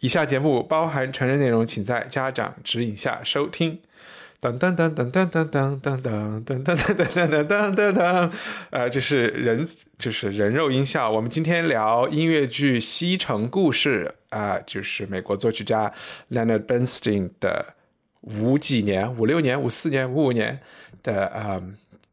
以下节目包含成人内容，请在家长指引下收听。噔噔噔噔噔噔噔噔噔噔噔噔噔噔噔噔噔，呃，这是人，就是人肉音效。我们今天聊音乐剧《西城故事》啊，就是美国作曲家 Leonard Bernstein 的五几年、五六年、五四年、五五年的啊，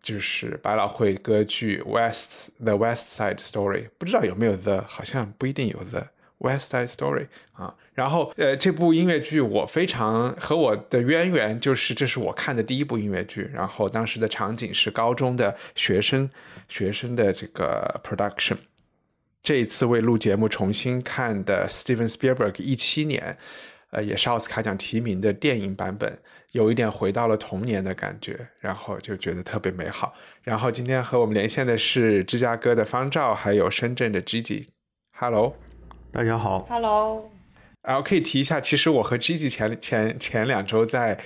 就是百老汇歌剧《West The West Side Story》。不知道有没有 The，好像不一定有 The。West Side Story 啊，然后呃，这部音乐剧我非常和我的渊源就是这是我看的第一部音乐剧，然后当时的场景是高中的学生学生的这个 production。这一次为录节目重新看的 Steven Spielberg 一七年，呃，也是奥斯卡奖提名的电影版本，有一点回到了童年的感觉，然后就觉得特别美好。然后今天和我们连线的是芝加哥的方照，还有深圳的 Gigi，Hello。大家好，Hello，然后可以提一下，其实我和 Gigi 前前前两周在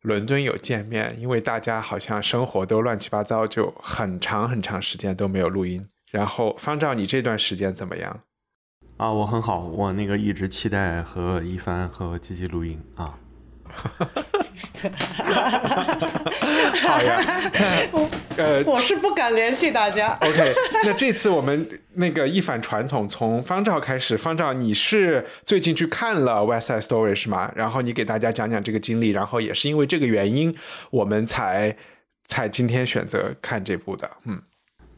伦敦有见面，因为大家好像生活都乱七八糟，就很长很长时间都没有录音。然后方丈，你这段时间怎么样？啊，我很好，我那个一直期待和一帆和 Gigi 录音啊。好呀，呃，我是不敢联系大家。OK，那这次我们那个一反传统，从方照开始。方照，你是最近去看了《West Side Story》是吗？然后你给大家讲讲这个经历，然后也是因为这个原因，我们才才今天选择看这部的。嗯，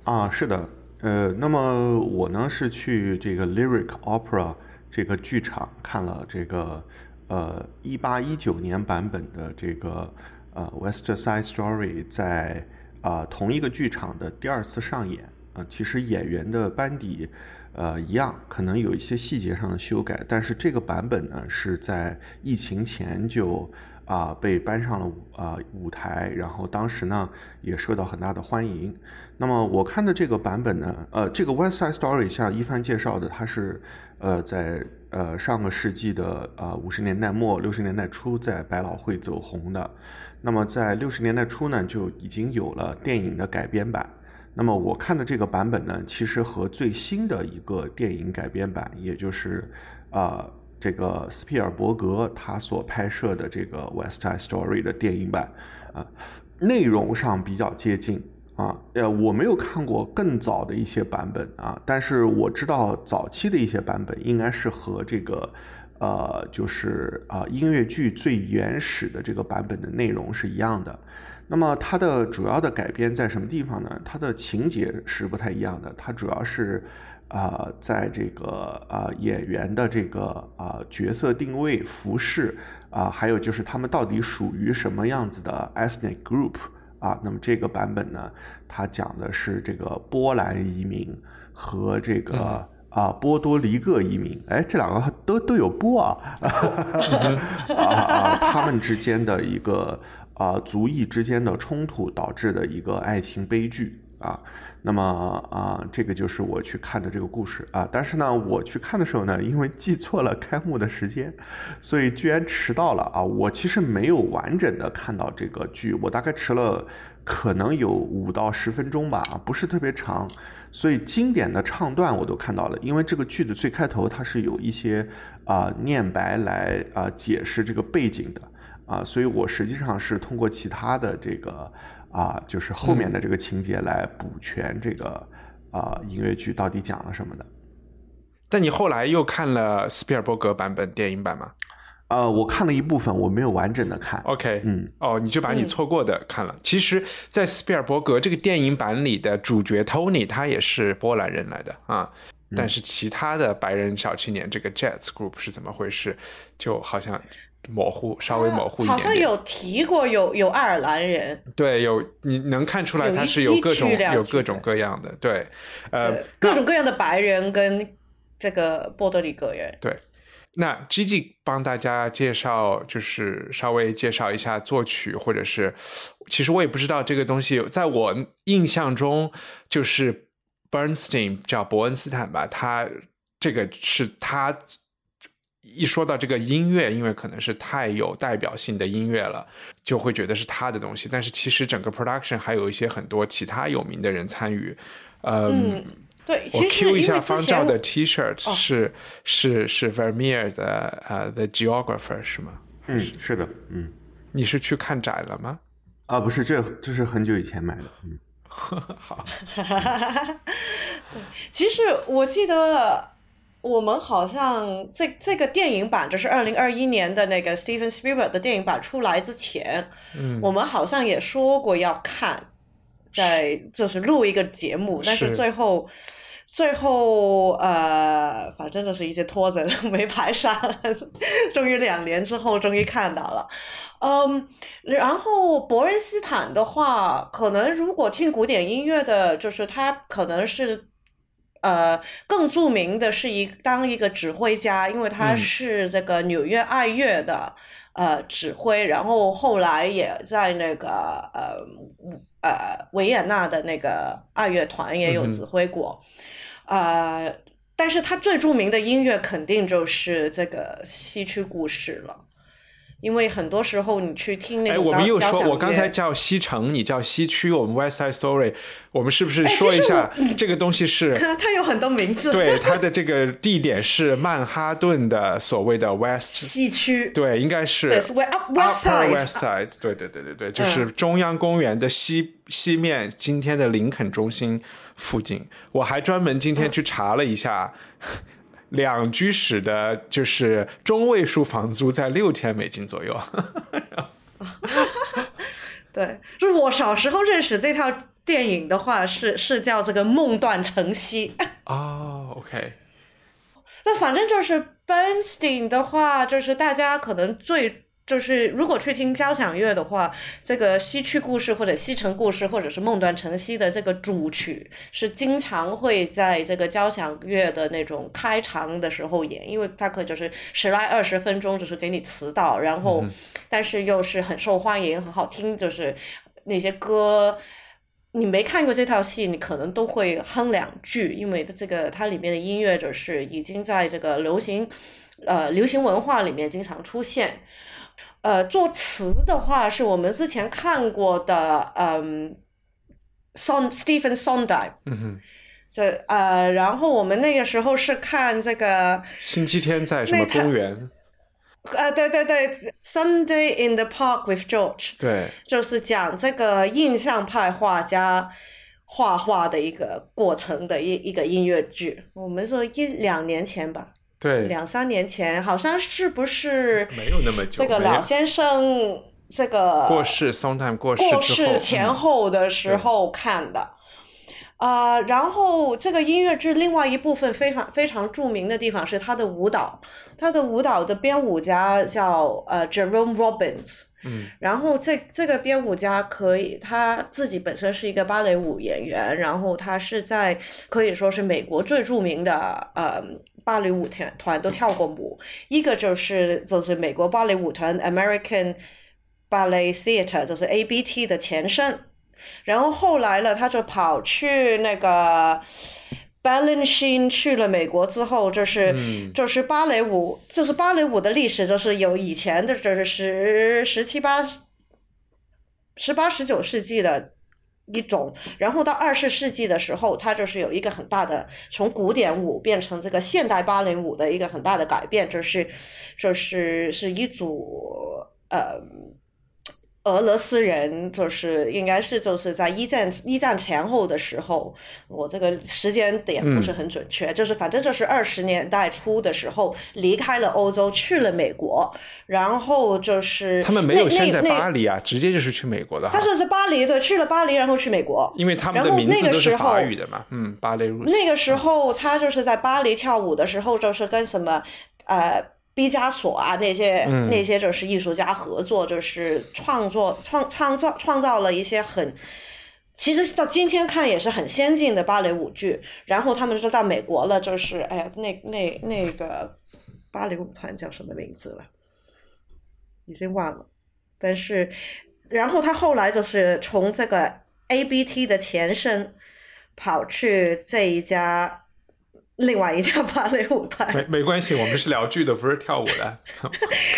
啊，是的，呃，那么我呢是去这个 Lyric Opera 这个剧场看了这个。呃，一八一九年版本的这个呃《West Side Story》在啊同一个剧场的第二次上演啊，其实演员的班底呃一样，可能有一些细节上的修改，但是这个版本呢是在疫情前就啊被搬上了啊舞台，然后当时呢也受到很大的欢迎。那么我看的这个版本呢，呃，这个《West Side Story》像一帆介绍的，它是呃在。呃，上个世纪的啊五十年代末六十年代初，在百老汇走红的。那么在六十年代初呢，就已经有了电影的改编版。那么我看的这个版本呢，其实和最新的一个电影改编版，也就是啊这个斯皮尔伯格他所拍摄的这个《West Side Story》的电影版啊，内容上比较接近。啊，呃，我没有看过更早的一些版本啊，但是我知道早期的一些版本应该是和这个，呃，就是啊音乐剧最原始的这个版本的内容是一样的。那么它的主要的改编在什么地方呢？它的情节是不太一样的，它主要是啊在这个啊演员的这个啊角色定位、服饰啊，还有就是他们到底属于什么样子的 ethnic group。啊，那么这个版本呢，它讲的是这个波兰移民和这个啊波多黎各移民，哎，这两个都都有波啊，啊啊，他们之间的一个啊族裔之间的冲突导致的一个爱情悲剧。啊，那么啊，这个就是我去看的这个故事啊。但是呢，我去看的时候呢，因为记错了开幕的时间，所以居然迟到了啊。我其实没有完整的看到这个剧，我大概迟了可能有五到十分钟吧，不是特别长。所以经典的唱段我都看到了，因为这个剧的最开头它是有一些啊念白来啊解释这个背景的啊，所以我实际上是通过其他的这个。啊，就是后面的这个情节来补全这个啊音乐剧到底讲了什么的。但你后来又看了斯皮尔伯格版本电影版吗？呃，我看了一部分，我没有完整的看。OK，嗯，哦，你就把你错过的看了。其实，在斯皮尔伯格这个电影版里的主角 Tony 他也是波兰人来的啊，但是其他的白人小青年这个 Jets Group 是怎么回事，就好像。模糊，稍微模糊一点。好像有提过，有有爱尔兰人。对，有你能看出来，他是有各种有各种各样的，对，呃，各种各样的白人跟这个波多黎各人。对，那 Gigi 帮大家介绍，就是稍微介绍一下作曲，或者是，其实我也不知道这个东西，在我印象中就是 Bernstein 叫伯恩斯坦吧，他这个是他。一说到这个音乐，因为可能是太有代表性的音乐了，就会觉得是他的东西。但是其实整个 production 还有一些很多其他有名的人参与。嗯，对，我 Q 一下方照的 T-shirt 是是是 Vermeer 的呃 The Geographer 是吗？嗯，是的，嗯。你是去看展了吗？啊，不是，这这是很久以前买的。嗯，好。其实我记得。我们好像这这个电影版，就是二零二一年的那个 Steven Spielberg 的电影版出来之前，嗯，我们好像也说过要看，在就是录一个节目，但是最后最后呃，反正就是一些拖着 没排上，终于两年之后终于看到了，嗯，然后伯恩斯坦的话，可能如果听古典音乐的，就是他可能是。呃，更著名的是一当一个指挥家，因为他是这个纽约爱乐的呃指挥，然后后来也在那个呃呃维也纳的那个爱乐团也有指挥过，呃，但是他最著名的音乐肯定就是这个西区故事了。因为很多时候你去听那个，哎，我们又说，我刚才叫西城，你叫西区，我们 West Side Story，我们是不是说一下这个东西是？它有很多名字。对，它的这个地点是曼哈顿的所谓的 West 西区。对，应该是 West Side。对对对对对，就是中央公园的西西面，今天的林肯中心附近。我还专门今天去查了一下。两居室的，就是中位数房租在六千美金左右。对，就是我小时候认识这套电影的话，是是叫这个《梦断晨曦》。哦，OK。那反正就是 Bernstein 的话，就是大家可能最。就是如果去听交响乐的话，这个西区故事或者西城故事或者是梦断晨曦的这个主曲是经常会在这个交响乐的那种开场的时候演，因为它可就是十来二十分钟，就是给你词到，然后但是又是很受欢迎，很好听，就是那些歌，你没看过这套戏，你可能都会哼两句，因为这个它里面的音乐就是已经在这个流行呃流行文化里面经常出现。呃，作词的话是我们之前看过的，嗯，Son Stephen Sondheim，嗯哼，这呃，然后我们那个时候是看这个星期天在什么公园？啊，对对对，Sunday in the Park with George，对，就是讲这个印象派画家画画的一个过程的一一个音乐剧。我们说一两年前吧。对，两三年前好像是不是没有那么久？这个老先生这个过世，sometime 过世过世前后的时候看的啊。然后这个音乐剧另外一部分非常非常著名的地方是他的舞蹈，他的舞蹈的编舞家叫呃 Jerome Robbins。嗯，然后这这个编舞家可以他自己本身是一个芭蕾舞演员，然后他是在可以说是美国最著名的呃。芭蕾舞团团都跳过舞，一个就是就是美国芭蕾舞团 American Ballet Theater，就是 ABT 的前身。然后后来了，他就跑去那个 Balanchine 去了美国之后，就是就是芭蕾舞，就是芭蕾舞的历史，就是有以前的，就是十十七八十八十九世纪的。一种，然后到二十世纪的时候，它就是有一个很大的从古典舞变成这个现代芭蕾舞的一个很大的改变，就是，就是是一组呃。俄罗斯人就是应该是就是在一战一战前后的时候，我这个时间点不是很准确，就是反正就是二十年代初的时候离开了欧洲去了美国，然后就是他们没有先在巴黎啊，直接就是去美国的。他说是巴黎，对，去了巴黎，然后去美国，因为他们的名字都是法语的嘛，嗯，芭蕾舞。那个时候他就是在巴黎跳舞的时候，就是跟什么呃。毕加索啊，那些那些就是艺术家合作，就是创作创创造创造了一些很其实到今天看也是很先进的芭蕾舞剧。然后他们就到美国了，就是哎呀，那那那个芭蕾舞团叫什么名字了？已经忘了。但是，然后他后来就是从这个 ABT 的前身跑去这一家。另外一家芭蕾舞团，没没关系，我们是聊剧的，不是跳舞的，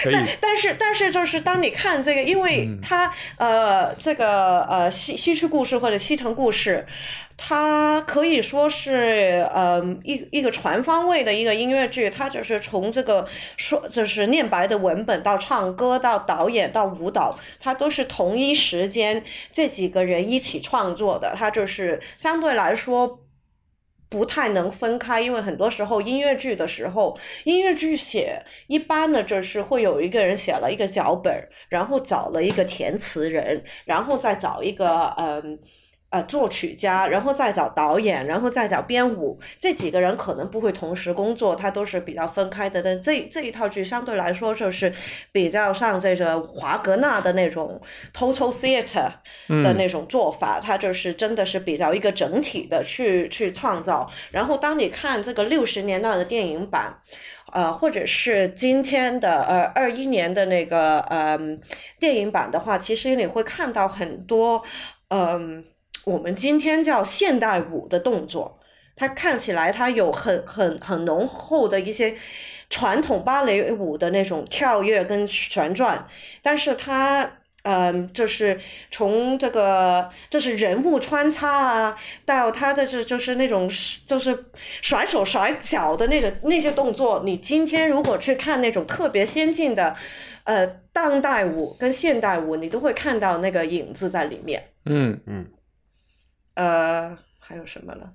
可以。但是但是就是当你看这个，因为它呃这个呃西西区故事或者西城故事，它可以说是呃一一个全方位的一个音乐剧，它就是从这个说就是念白的文本到唱歌到导演到舞蹈，它都是同一时间这几个人一起创作的，它就是相对来说。不太能分开，因为很多时候音乐剧的时候，音乐剧写一般呢就是会有一个人写了一个脚本，然后找了一个填词人，然后再找一个嗯。作曲家，然后再找导演，然后再找编舞，这几个人可能不会同时工作，他都是比较分开的。但这这一套剧相对来说就是比较像这个华格纳的那种 total theater 的那种做法，它就是真的是比较一个整体的去去创造。然后当你看这个六十年代的电影版，呃，或者是今天的呃二一年的那个呃电影版的话，其实你会看到很多嗯。我们今天叫现代舞的动作，它看起来它有很很很浓厚的一些传统芭蕾舞的那种跳跃跟旋转，但是它嗯，就是从这个就是人物穿插啊，到他的是就是那种就是甩手甩脚的那种那些动作，你今天如果去看那种特别先进的呃当代舞跟现代舞，你都会看到那个影子在里面。嗯嗯。呃，还有什么了？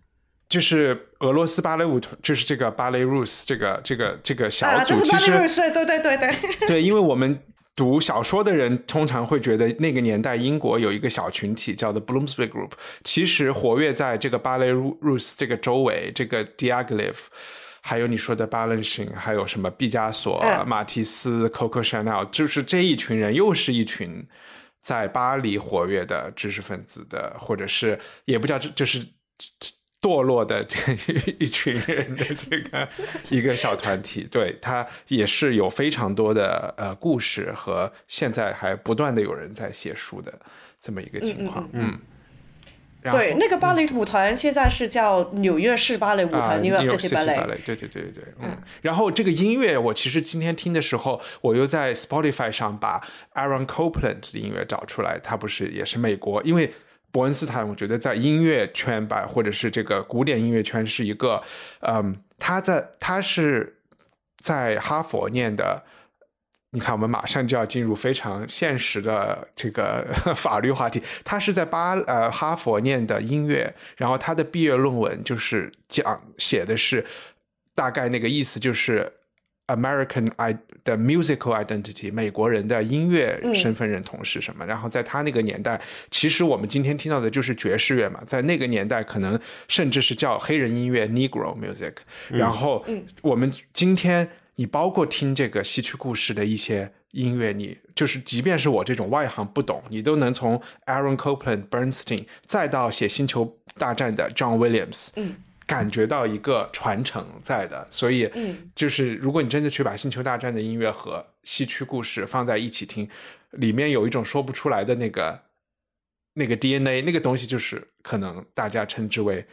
就是俄罗斯芭蕾舞团，就是这个芭蕾 Rus 这个这个这个小组，其实对对对对对，因为我们读小说的人通常会觉得那个年代英国有一个小群体叫做 Bloomsbury Group，其实活跃在这个芭蕾 Rus 这个周围，这个 Diaghilev，还有你说的 Balanchine，还有什么毕加索、马蒂斯、Coco Chanel，就是这一群人，又是一群。在巴黎活跃的知识分子的，或者是也不叫这，就是堕落的这 一群人的这个一个小团体，对他也是有非常多的呃故事和现在还不断的有人在写书的这么一个情况，嗯。对，那个芭蕾舞团现在是叫纽约市芭蕾舞团，New York City Ballet。对对对对对，嗯。然后这个音乐，我其实今天听的时候，我又在 Spotify 上把 Aaron Copland 的音乐找出来。他不是也是美国？因为伯恩斯坦，我觉得在音乐圈吧，或者是这个古典音乐圈是一个，嗯，他在他是在哈佛念的。你看，我们马上就要进入非常现实的这个 法律话题。他是在巴呃哈佛念的音乐，然后他的毕业论文就是讲写的是大概那个意思，就是 American I 的 musical identity，美国人的音乐身份认同是什么。然后在他那个年代，其实我们今天听到的就是爵士乐嘛，在那个年代可能甚至是叫黑人音乐 Negro music。然后我们今天。你包括听这个戏曲故事的一些音乐，你就是即便是我这种外行不懂，你都能从 Aaron Copland、Bernstein 再到写《星球大战》的 John Williams，嗯，感觉到一个传承在的。所以，嗯，就是如果你真的去把《星球大战》的音乐和戏曲故事放在一起听，里面有一种说不出来的那个那个 DNA，那个东西就是可能大家称之为。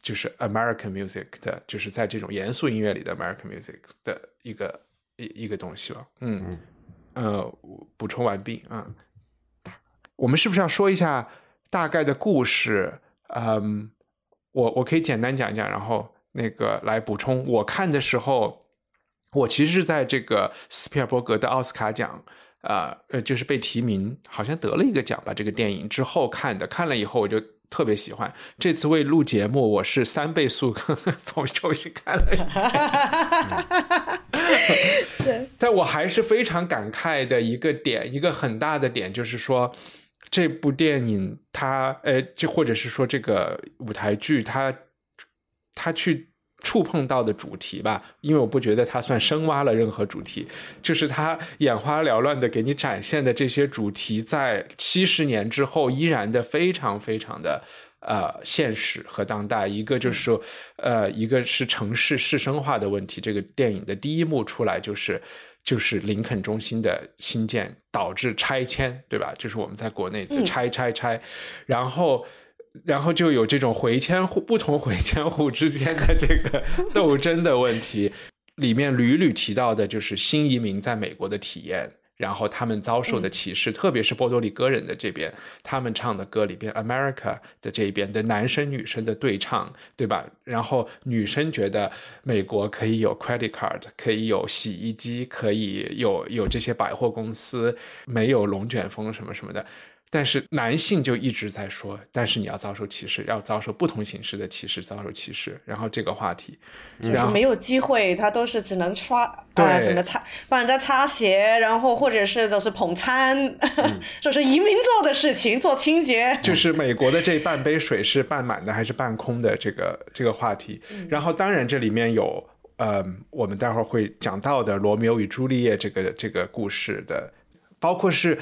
就是 American music 的，就是在这种严肃音乐里的 American music 的一个一一个东西了。嗯，呃，补充完毕啊。我们是不是要说一下大概的故事？嗯，我我可以简单讲一讲，然后那个来补充。我看的时候，我其实是在这个斯皮尔伯格的奥斯卡奖，呃呃，就是被提名，好像得了一个奖吧。这个电影之后看的，看了以后我就。特别喜欢这次为录节目，我是三倍速 从重新看了一遍。对，但我还是非常感慨的一个点，一个很大的点就是说，这部电影它，呃，就或者是说这个舞台剧，它它去触碰到的主题吧，因为我不觉得它算深挖了任何主题，就是它眼花缭乱的给你展现的这些主题，在七十年之后依然的非常非常的呃现实和当代。一个就是说，呃，一个是城市市生化的问题。这个电影的第一幕出来就是就是林肯中心的新建导致拆迁，对吧？就是我们在国内就拆拆拆，然后。然后就有这种回迁户不同回迁户之间的这个 斗争的问题，里面屡屡提到的就是新移民在美国的体验，然后他们遭受的歧视，特别是波多黎各人的这边，他们唱的歌里边，America 的这一边的男生女生的对唱，对吧？然后女生觉得美国可以有 credit card，可以有洗衣机，可以有有这些百货公司，没有龙卷风什么什么的。但是男性就一直在说，但是你要遭受歧视，要遭受不同形式的歧视，遭受歧视。然后这个话题，就是没有机会，他都是只能刷啊什么擦帮人家擦鞋，然后或者是就是捧餐，就是移民做的事情，做清洁。就是美国的这半杯水是半满的还是半空的这个这个话题。然后当然这里面有呃，我们待会儿会讲到的罗密欧与朱丽叶这个这个故事的，包括是。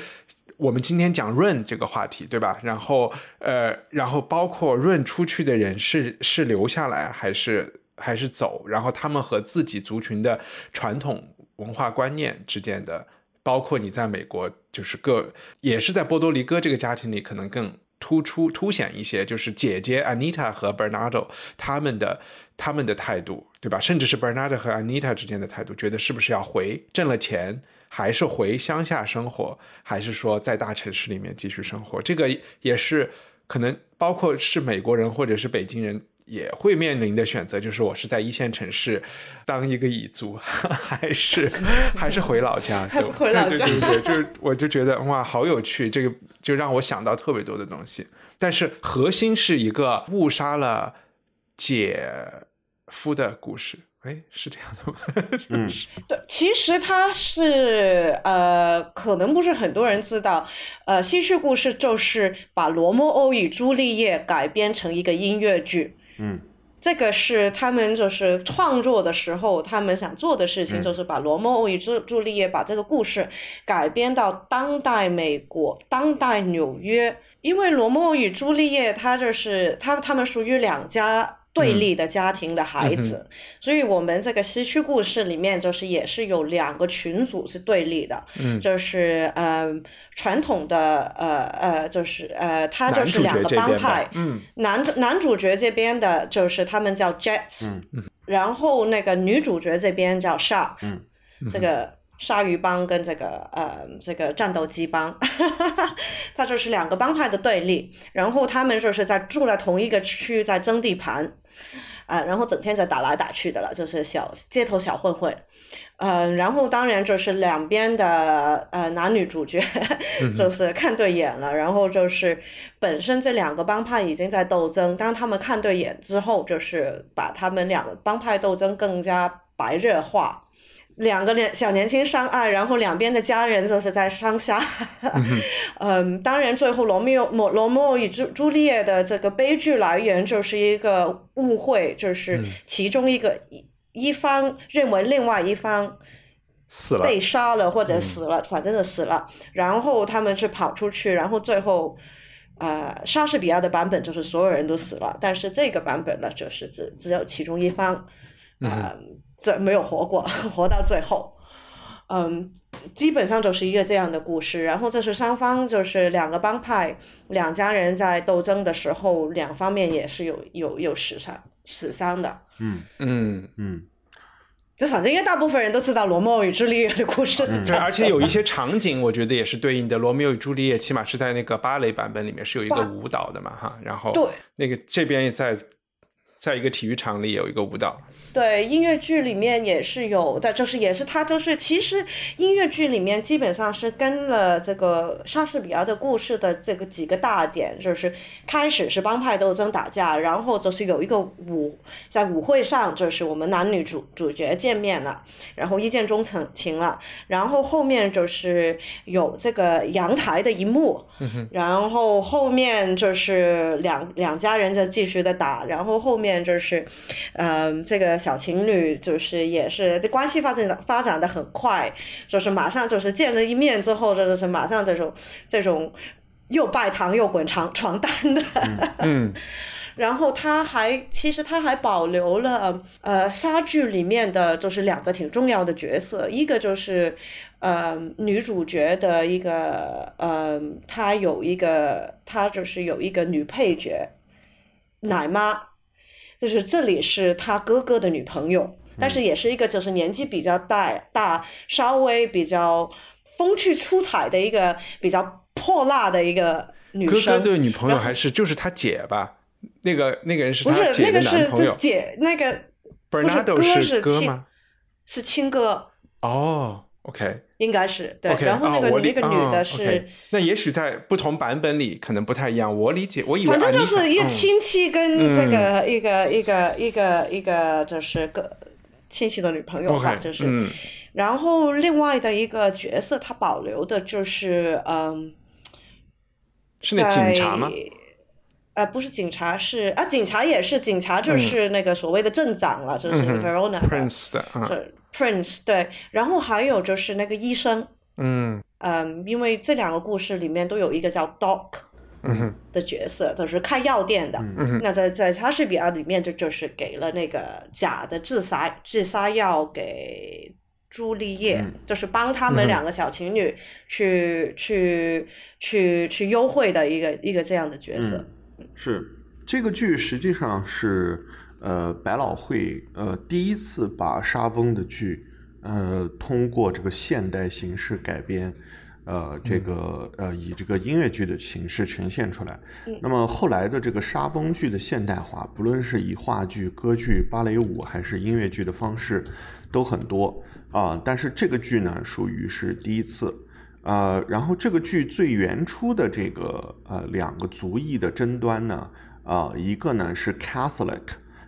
我们今天讲润这个话题，对吧？然后，呃，然后包括润出去的人是是留下来还是还是走？然后他们和自己族群的传统文化观念之间的，包括你在美国，就是各也是在波多黎各这个家庭里，可能更突出凸显一些，就是姐姐 Anita 和 Bernardo 他们的他们的态度，对吧？甚至是 Bernardo 和 Anita 之间的态度，觉得是不是要回挣了钱。还是回乡下生活，还是说在大城市里面继续生活？这个也是可能包括是美国人或者是北京人也会面临的选择，就是我是在一线城市当一个蚁族，还是还是回老家？对回老家，对对对，就是我就觉得哇，好有趣，这个就让我想到特别多的东西。但是核心是一个误杀了姐夫的故事。哎，是这样的吗？嗯，对，其实它是呃，可能不是很多人知道，呃，西式故事就是把《罗密欧与朱丽叶》改编成一个音乐剧。嗯，这个是他们就是创作的时候，他们想做的事情，就是把《罗密欧与朱朱丽叶》把这个故事改编到当代美国、当代纽约，因为《罗密欧与朱丽叶》它就是他他们属于两家。对立的家庭的孩子，所以我们这个西区故事里面就是也是有两个群组是对立的，就是呃传统的呃呃就是呃他就是两个帮派，男男主角这边的就是他们叫 Jets，然后那个女主角这边叫 Sharks，这个。鲨鱼帮跟这个呃这个战斗机帮，它就是两个帮派的对立，然后他们就是在住在同一个区，在争地盘，啊，然后整天在打来打去的了，就是小街头小混混，嗯，然后当然就是两边的呃男女主角 就是看对眼了，然后就是本身这两个帮派已经在斗争，当他们看对眼之后，就是把他们两个帮派斗争更加白热化。两个年小年轻上岸，然后两边的家人就是在上下。嗯，当然最后罗密欧、罗罗密欧与朱朱丽叶的这个悲剧来源就是一个误会，就是其中一个一一方认为另外一方死了被杀了或者死了，反正是死了。然后他们是跑出去，然后最后，呃，莎士比亚的版本就是所有人都死了，但是这个版本呢，就是只只有其中一方，嗯。这没有活过，活到最后，嗯，基本上就是一个这样的故事。然后这是双方就是两个帮派，两家人在斗争的时候，两方面也是有有有死伤死伤的。嗯嗯嗯，就反正因为大部分人都知道罗密欧与朱丽叶的故事，对，而且有一些场景，我觉得也是对应的。罗密欧与朱丽叶起码是在那个芭蕾版本里面是有一个舞蹈的嘛，哈，然后对那个这边也在在一个体育场里有一个舞蹈。对音乐剧里面也是有的，就是也是他就是其实音乐剧里面基本上是跟了这个莎士比亚的故事的这个几个大点，就是开始是帮派斗争打架，然后就是有一个舞在舞会上，就是我们男女主主角见面了，然后一见钟情情了，然后后面就是有这个阳台的一幕，然后后面就是两两家人在继续的打，然后后。面就是，嗯，这个小情侣就是也是这关系发展发展的很快，就是马上就是见了一面之后，就是马上这种这种又拜堂又滚床床单的。嗯 然后他还其实他还保留了呃莎剧里面的就是两个挺重要的角色，一个就是呃女主角的一个呃她有一个她就是有一个女配角奶妈，就是这里是他哥哥的女朋友，但是也是一个就是年纪比较大大稍微比较风趣出彩的一个比较泼辣的一个女哥生。哥哥的女朋友还是就是他姐吧？那个那个人是不是他姐的那个是男朋友这姐那个不是哥是哥吗？是亲哥，哦，OK 应该是对。OK，然后那个、哦那个女哦的是那也许在不同版本里可能不太一样。我理解，我以为反正就是一个嗯亲戚跟这个、一个一个一个一个就是个亲戚的女朋友吧就是。嗯然后另外的一个角色，他保留的就是嗯，是那警察吗？在？呃，不是警察，是啊，警察也是警察，就是那个所谓的镇长了，就是 Verona 的 Prince 的啊，是 Prince 对，然后还有就是那个医生，嗯。嗯，因为这两个故事里面都有一个叫 Doc 嗯哼。的角色，都是开药店的。嗯。那在在莎士比亚里面，就就是给了那个假的自杀自杀药给朱丽叶，嗯。就是帮他们两个小情侣去、去去去幽会的一个一个这样的角色。是这个剧实际上是呃百老汇呃第一次把沙翁的剧呃通过这个现代形式改编。呃，这个呃，以这个音乐剧的形式呈现出来。那么后来的这个沙翁剧的现代化，不论是以话剧、歌剧、芭蕾舞还是音乐剧的方式，都很多啊、但是这个剧呢，属于是第一次。呃，然后这个剧最原初的这个呃两个族裔的争端呢，啊、一个呢是 Catholic，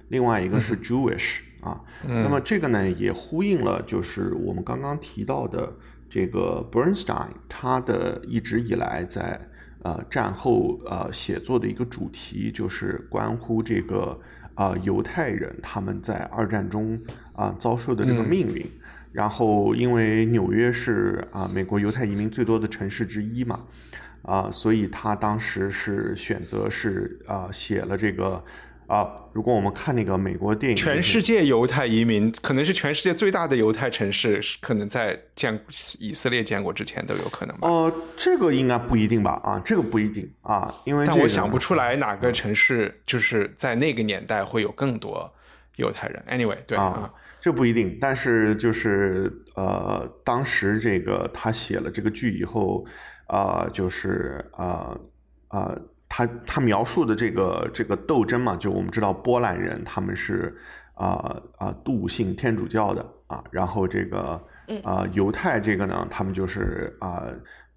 另外一个是 Jewish 啊。那么这个呢也呼应了就是我们刚刚提到的这个 Bernstein 他的一直以来在呃战后呃写作的一个主题，就是关乎这个啊、犹太人他们在二战中啊、遭受的这个命运。然后，因为纽约是啊美国犹太移民最多的城市之一嘛，啊，所以他当时是选择是啊写了这个啊，如果我们看那个美国电影，全世界犹太移民可能是全世界最大的犹太城市，是可能在建以色列建国之前都有可能吧。呃，这个应该不一定吧？啊，这个不一定啊，因为、这个、但我想不出来哪个城市就是在那个年代会有更多犹太人。Anyway，对啊啊，这不一定，但是就是呃，当时这个他写了这个剧以后，啊、就是啊啊、他他描述的这个这个斗争嘛，就我们知道波兰人他们是啊啊笃信天主教的啊，然后这个啊、犹太这个呢，他们就是啊。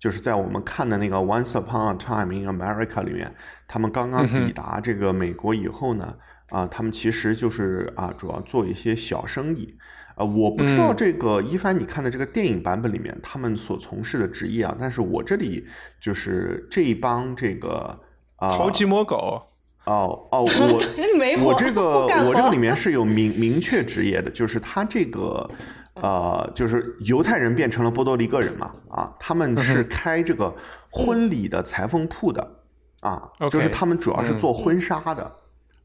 就是在我们看的那个《Once Upon a Time in America》里面，他们刚刚抵达这个美国以后呢，啊，他们其实就是啊，主要做一些小生意。啊，我不知道这个一帆你看的这个电影版本里面他们所从事的职业啊，但是我这里就是这一帮这个啊，偷鸡摸狗。哦哦，我 我这个我这个里面是 有明明确职业的，就是他这个呃，就是犹太人变成了波多黎各人嘛，啊，他们是开这个婚礼的裁缝铺的，啊，就是他们主要是做婚纱的，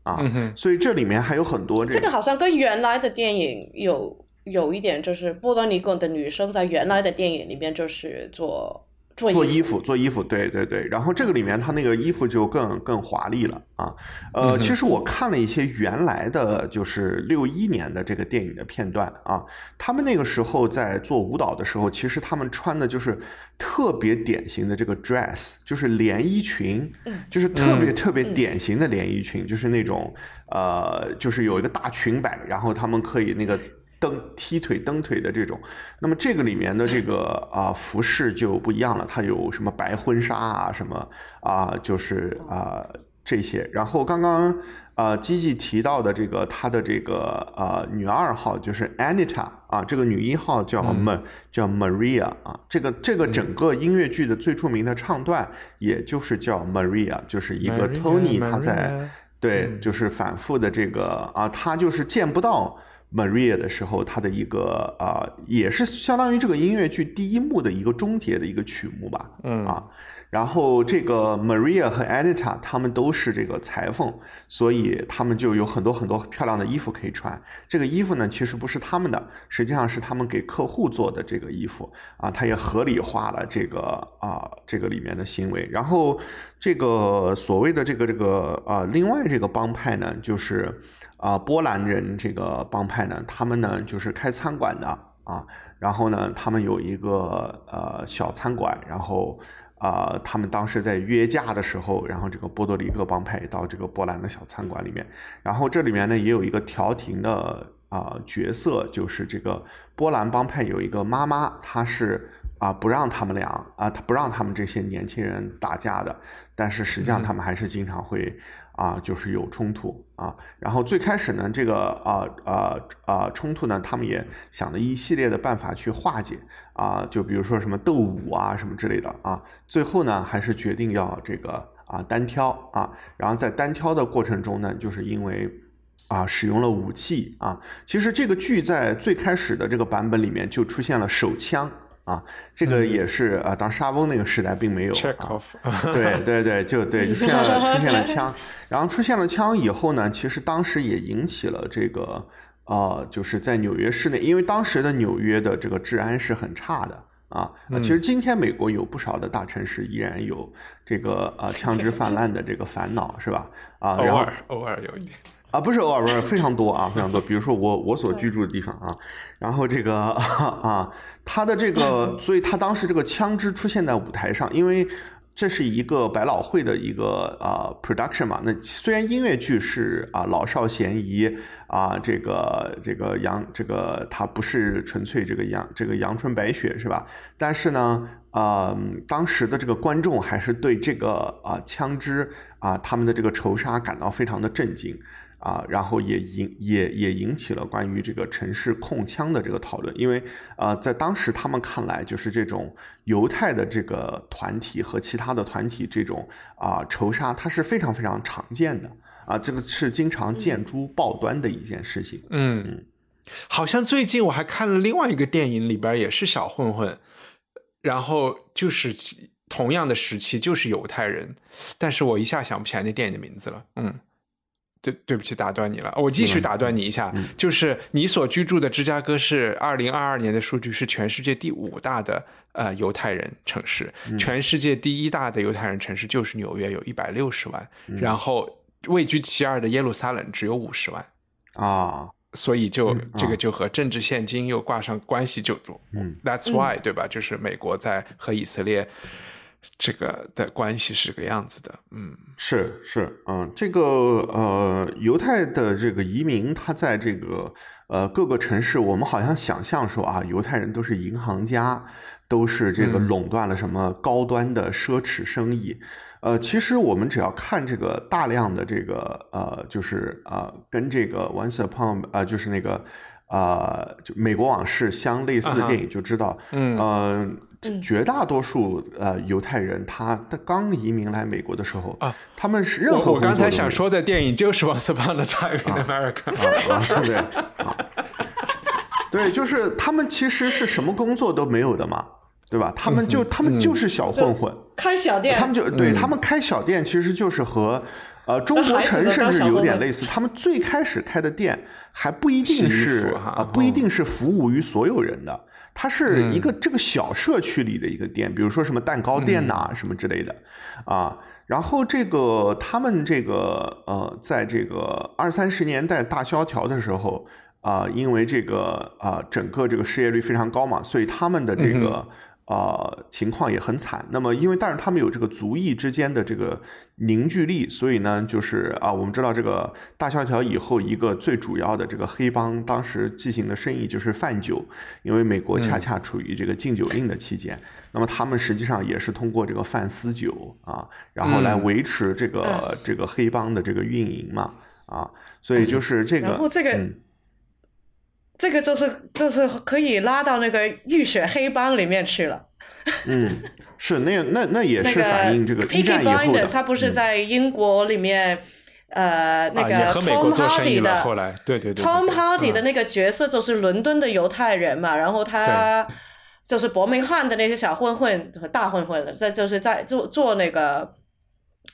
啊嗯哼，所以这里面还有很多这这个好像跟原来的电影有有一点，就是波多黎各的女生在原来的电影里面就是做做做衣衣服，做衣服，对对对。然后这个里面它那个衣服就更更华丽了啊。呃，其实我看了一些原来的就是六一年的这个电影的片段啊，他们那个时候在做舞蹈的时候，其实他们穿的就是特别典型的这个 dress，就是连衣裙，就是特别特别典型的连衣裙，就是那种呃，就是有一个大裙摆，然后他们可以那个。蹬踢腿蹬腿的这种，那么这个里面的这个啊、服饰就不一样了，它有什么白婚纱啊，什么啊、就是啊、这些。然后刚刚啊基基提到的这个他的这个啊女二号就是 Anita 啊，这个女一号叫 Ma、叫 Maria 啊，这个这个整个音乐剧的最著名的唱段，也就是叫 Maria，就是一个 Tony 他在对，就是反复的这个啊，他就是见不到 Maria 的时候，它的一个啊，也是相当于这个音乐剧第一幕的一个终结的一个曲目吧，嗯啊。然后这个 Maria 和 Anita 他们都是这个裁缝，所以他们就有很多很多漂亮的衣服可以穿。这个衣服呢，其实不是他们的，实际上是他们给客户做的这个衣服啊。他也合理化了这个啊这个里面的行为。然后这个所谓的这个这个啊，另外这个帮派呢，就是啊波兰人这个帮派呢，他们呢就是开餐馆的啊。然后呢，他们有一个呃小餐馆，然后。啊，他们当时在约架的时候，然后这个波多黎各帮派到这个波兰的小餐馆里面，然后这里面呢也有一个调停的啊角色，就是这个波兰帮派有一个妈妈，她是啊不让他们俩啊，她不让他们这些年轻人打架的，但是实际上他们还是经常会。啊，就是有冲突啊，然后最开始呢，这个啊啊啊冲突呢，他们也想了一系列的办法去化解啊，就比如说什么斗舞啊什么之类的啊，最后呢还是决定要这个啊单挑啊，然后在单挑的过程中呢，就是因为啊使用了武器啊，其实这个剧在最开始的这个版本里面就出现了手枪。啊，这个也是啊，当沙翁那个时代并没有。对对对，就对，就出现了出现了枪，然后出现了枪以后呢，其实当时也引起了这个呃，就是在纽约市内，因为当时的纽约的这个治安是很差的啊。其实今天美国有不少的大城市依然有这个呃枪支泛滥的这个烦恼，是吧？啊，偶尔偶尔有一点。啊，不是偶尔，不是非常多啊，非常多。比如说我我所居住的地方啊，然后这个啊，他的这个，所以他当时这个枪支出现在舞台上，因为这是一个百老汇的一个啊 production 嘛。那虽然音乐剧是啊老少咸宜啊，这个这个阳这个它不是纯粹这个阳这个阳春白雪是吧？但是呢，啊，当时的这个观众还是对这个啊枪支啊他们的这个仇杀感到非常的震惊。啊，然后也引也也引起了关于这个城市控枪的这个讨论，因为呃，在当时他们看来，就是这种犹太的这个团体和其他的团体这种啊仇杀，它是非常非常常见的啊，这个是经常见诸报端的一件事情。嗯，好像最近我还看了另外一个电影，里边也是小混混，然后就是同样的时期，就是犹太人，但是我一下想不起来那电影的名字了。嗯。对，对不起，打断你了。我继续打断你一下，就是你所居住的芝加哥是二零二二年的数据是全世界第五大的呃犹太人城市，全世界第一大的犹太人城市就是纽约，有一百六十万，然后位居其二的耶路撒冷只有五十万啊，所以就这个就和政治现金又挂上关系，就嗯，That's why 对吧？就是美国在和以色列。这个的关系是个样子的，嗯，是是，嗯，这个呃，犹太的这个移民，他在这个呃各个城市，我们好像想象说啊，犹太人都是银行家，都是这个垄断了什么高端的奢侈生意，呃，其实我们只要看这个大量的这个呃，就是呃，跟这个 Once Upon 呃，就是那个呃，就美国往事相类似的电影，就知道，嗯。绝大多数呃犹太人，他他刚移民来美国的时候啊，他们是任何我刚才想说的电影就是《Once Upon a Time in America》啊，对，对，就是他们其实是什么工作都没有的嘛，对吧？他们就他们就是小混混，开小店，他们就对他们开小店，其实就是和呃中国城甚至有点类似。他们最开始开的店还不一定是啊，不一定是服务于所有人的。它是一个这个小社区里的一个店，比如说什么蛋糕店呐，什么之类的，啊，然后这个他们这个呃，在这个二三十年代大萧条的时候，啊，因为这个啊，整个这个失业率非常高嘛，所以他们的这个。啊，情况也很惨。那么，因为但是他们有这个族裔之间的这个凝聚力，所以呢，就是啊，我们知道这个大萧条以后，一个最主要的这个黑帮当时进行的生意就是贩酒，因为美国恰恰处于这个禁酒令的期间。那么他们实际上也是通过这个贩私酒啊，然后来维持这个这个黑帮的这个运营嘛啊，所以就是这个，然后这个。这个就是就是可以拉到那个浴血黑帮里面去了。嗯，是那那那也是反映这个一战以后的。他不是在英国里面呃那个和美国 Tom 做生意 Hardy 的。后的来，对对对对 Tom Hardy 的嗯那个角色就是伦敦的犹太人嘛，然后他就是伯明翰的那些小混混和大混混了，在就是在做做那个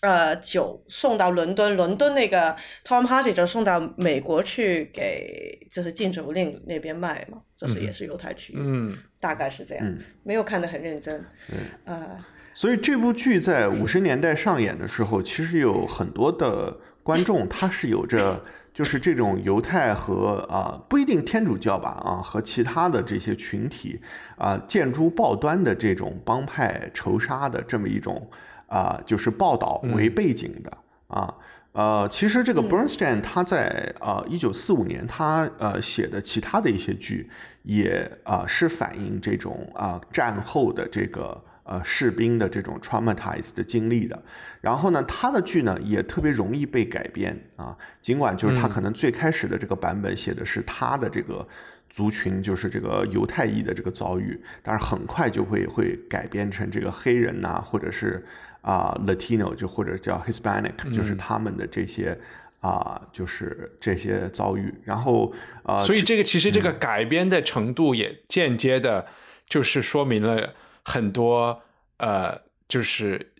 呃酒送到伦敦，伦敦那个 Tom Hardy 就送到美国去给就是禁酒令那边卖嘛，就是也是犹太区，嗯，大概是这样，嗯没有看得很认真，嗯呃，所以这部剧在五十年代上演的时候，其实有很多的观众他是有着就是这种犹太和啊不一定天主教吧啊和其他的这些群体啊见诸报端的这种帮派仇杀的这么一种啊就是报道为背景的啊。呃，其实这个 Bernstein 他在呃一九四五年他呃写的其他的一些剧也啊、是反映这种啊、战后的这个呃士兵的这种 traumatized 的经历的。然后呢，他的剧呢也特别容易被改编啊，尽管就是他可能最开始的这个版本写的是他的这个族群，就是这个犹太裔的这个遭遇，但是很快就会会改编成这个黑人呐、或者是啊、Latino 就或者叫 Hispanic，就是他们的这些。啊，就是这些遭遇，然后啊，所以这个其实这嗯个改编的程度也间接的，就是说明了很多呃，就是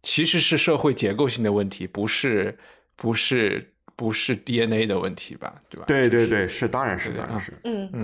其实是社会结构性的问题，不是不是不是 DNA 的问题吧？对吧？就是对对对，是当然是当然是，嗯嗯。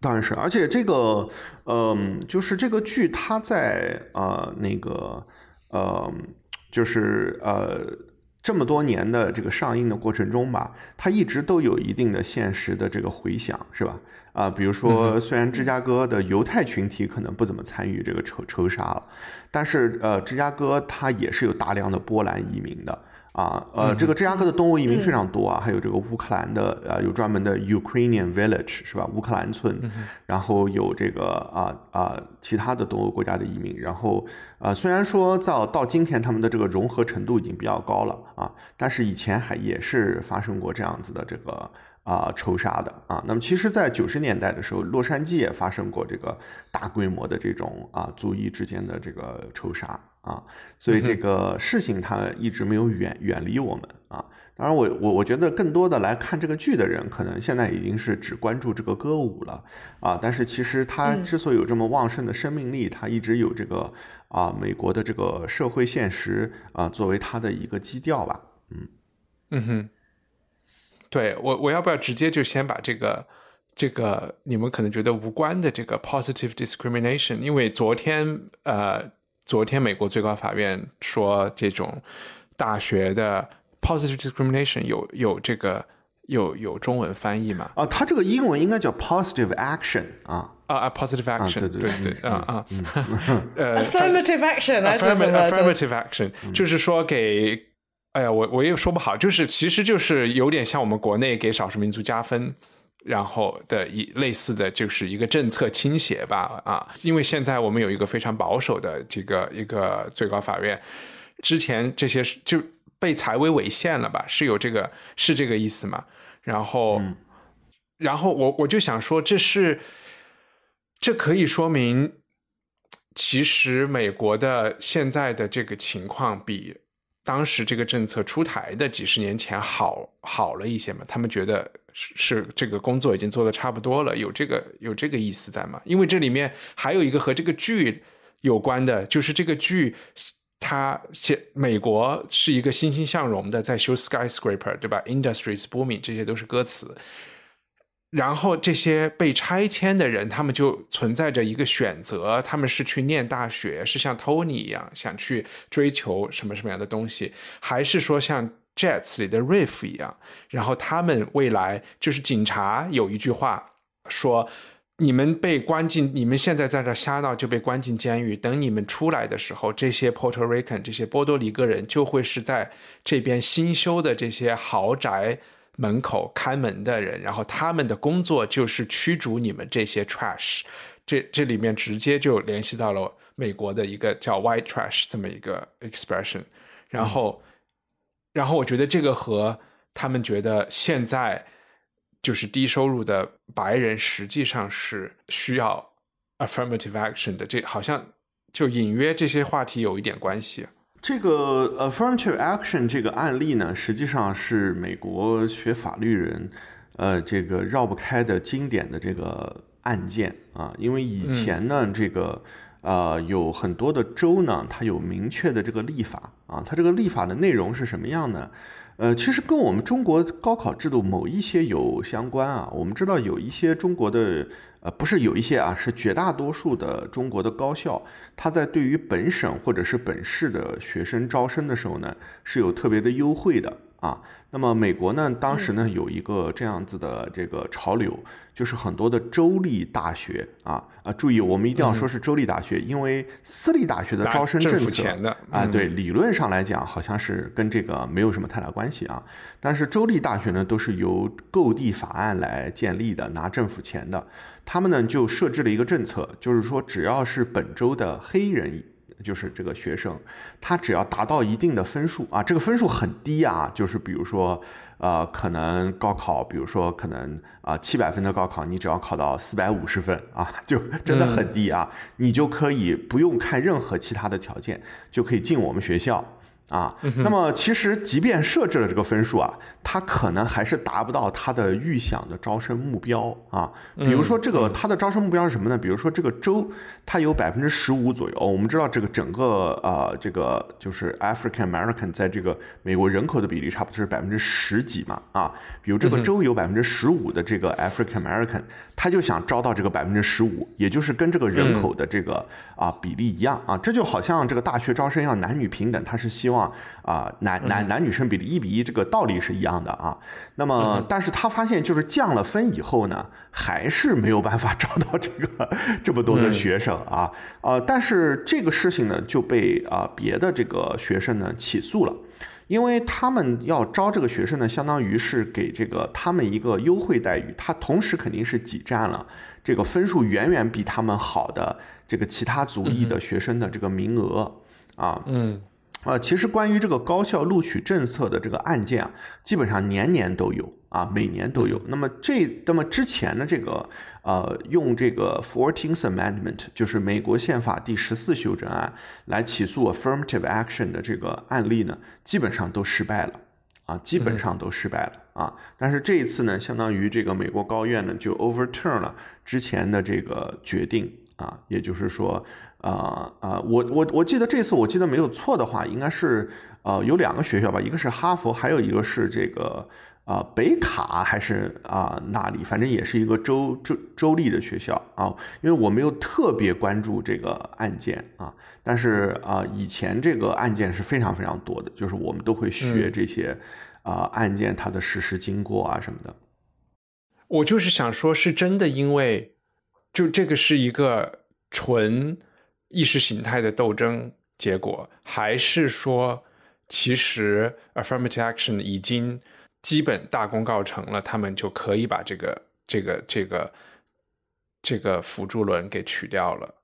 当然是，而且这个，嗯、就是这个剧，它在呃那个，呃，就是呃这么多年的这个上映的过程中吧，它一直都有一定的现实的这个回响，是吧？啊、比如说，虽然芝加哥的犹太群体可能不怎么参与这个仇仇杀了，但是呃，芝加哥它也是有大量的波兰移民的。啊，呃，这个芝加哥的东欧移民非常多啊，还有这个乌克兰的，呃，有专门的 Ukrainian Village 是吧？乌克兰村，然后有这个啊啊其他的东欧国家的移民，然后呃，虽然说到到今天他们的这个融合程度已经比较高了啊，但是以前还也是发生过这样子的这个。啊，仇杀的啊，那么其实，在九十年代的时候，洛杉矶也发生过这个大规模的这种啊族裔之间的这个仇杀啊，所以这个事情它一直没有远远离我们啊。当然我，我我觉得更多的来看这个剧的人，可能现在已经是只关注这个歌舞了啊。但是其实它之所以有这么旺盛的生命力，它一直有这个啊美国的这个社会现实啊作为它的一个基调吧。嗯哼，对我我要不要直接就先把这个这个你们可能觉得无关的这个 positive discrimination，因为昨天呃昨天美国最高法院说这种大学的 positive discrimination 有有这个有有中文翻译吗？啊，它这个英文应该叫 positive action 啊。啊啊，positive action，对对对对对啊啊，呃 affirmative action 还是什 affirmative 么？affirmative action，、就是说给，哎呀，我我也说不好，就是其实就是有点像我们国内给少数民族加分，然后的一类似的就是一个政策倾斜吧啊，因为现在我们有一个非常保守的这个一个最高法院，之前这些就被裁为违宪了吧？是有这个是这个意思吗？然后，然后我我就想说，这是这可以说明，其实美国的现在的这个情况比当时这个政策出台的几十年前好好了一些嘛？他们觉得是是这个工作已经做的差不多了，有这个有这个意思在吗？因为这里面还有一个和这个剧有关的，就是这个剧。它现美国是一个欣欣向荣的，在修 skyscraper，对吧？Industries booming，这些都是歌词。然后这些被拆迁的人，他们就存在着一个选择：他们是去念大学，是像 Tony 一样想去追求什么什么样的东西，还是说像 Jets 里的 Riff 一样？然后他们未来就是警察有一句话说。你们被关进，你们现在在这瞎闹就被关进监狱。等你们出来的时候，这些 Puerto Rican 这些波多黎各人就会是在这边新修的这些豪宅门口看门的人，然后他们的工作就是驱逐你们这些 trash。这这里面直接就联系到了美国的一个叫 white trash 这么一个 expression。然后，然后我觉得这个和他们觉得现在。就是低收入的白人实际上是需要 affirmative action 的，这好像就隐约这些话题有一点关系。这个 affirmative action 这个案例呢，实际上是美国学法律人呃这个绕不开的经典的这个案件啊，因为以前呢这个呃有很多的州呢，它有明确的这个立法啊，它这个立法的内容是什么样呢？呃，其实跟我们中国高考制度某一些有相关啊。我们知道有一些中国的，呃，不是有一些啊，是绝大多数的中国的高校，它在对于本省或者是本市的学生招生的时候呢，是有特别的优惠的。啊，那么美国呢，当时呢有一个这样子的这个潮流，就是很多的州立大学啊。啊，注意我们一定要说是州立大学，因为私立大学的招生政策啊，对，理论上来讲好像是跟这个没有什么太大关系啊。但是州立大学呢都是由购地法案来建立的，拿政府钱的，他们呢就设置了一个政策，就是说只要是本州的黑人。就是这个学生，他只要达到一定的分数啊，这个分数很低啊，就是比如说，呃，可能高考，比如说可能啊七百分的高考，你只要考到四百五十分啊，就真的很低啊，你就可以不用看任何其他的条件，就可以进我们学校。啊，那么其实即便设置了这个分数啊，它可能还是达不到它的预想的招生目标啊。比如说这个它的招生目标是什么呢？比如说这个州它有百分之十五左右，我们知道这个整个呃这个就是 African American 在这个美国人口的比例差不多是百分之十几嘛啊。比如这个州有百分之十五的这个 African American，他就想招到这个百分之十五，也就是跟这个人口的这个啊比例一样啊。这就好像这个大学招生要男女平等，他是希望。啊，男男男女生比例一比一，这个道理是一样的啊。那么，但是他发现就是降了分以后呢，还是没有办法招到这个这么多的学生啊。呃，但是这个事情呢就被啊别的这个学生呢起诉了，因为他们要招这个学生呢，相当于是给这个他们一个优惠待遇，他同时肯定是挤占了这个分数远远比他们好的这个其他族裔的学生的这个名额啊。嗯。呃，其实关于这个高校录取政策的这个案件啊，基本上年年都有啊，每年都有。那么这，那么之前的这个呃，用这个 Fourteenth Amendment，就是美国宪法第十四修正案来起诉 affirmative action 的这个案例呢，基本上都失败了啊，基本上都失败了啊。但是这一次呢，相当于这个美国高院呢就 overturn 了之前的这个决定啊，也就是说。啊啊，我我我记得这次我记得没有错的话，应该是呃有两个学校吧，一个是哈佛，还有一个是这个啊北卡还是啊哪里，反正也是一个州州州立的学校啊。因为我没有特别关注这个案件啊，但是啊以前这个案件是非常非常多的，就是我们都会学这些啊案件它的事实经过啊什么的。我就是想说，是真的，因为就这个是一个纯。意识形态的斗争结果，还是说，其实 affirmative action 已经基本大功告成了，他们就可以把这个这个这个这个辅助轮给取掉了。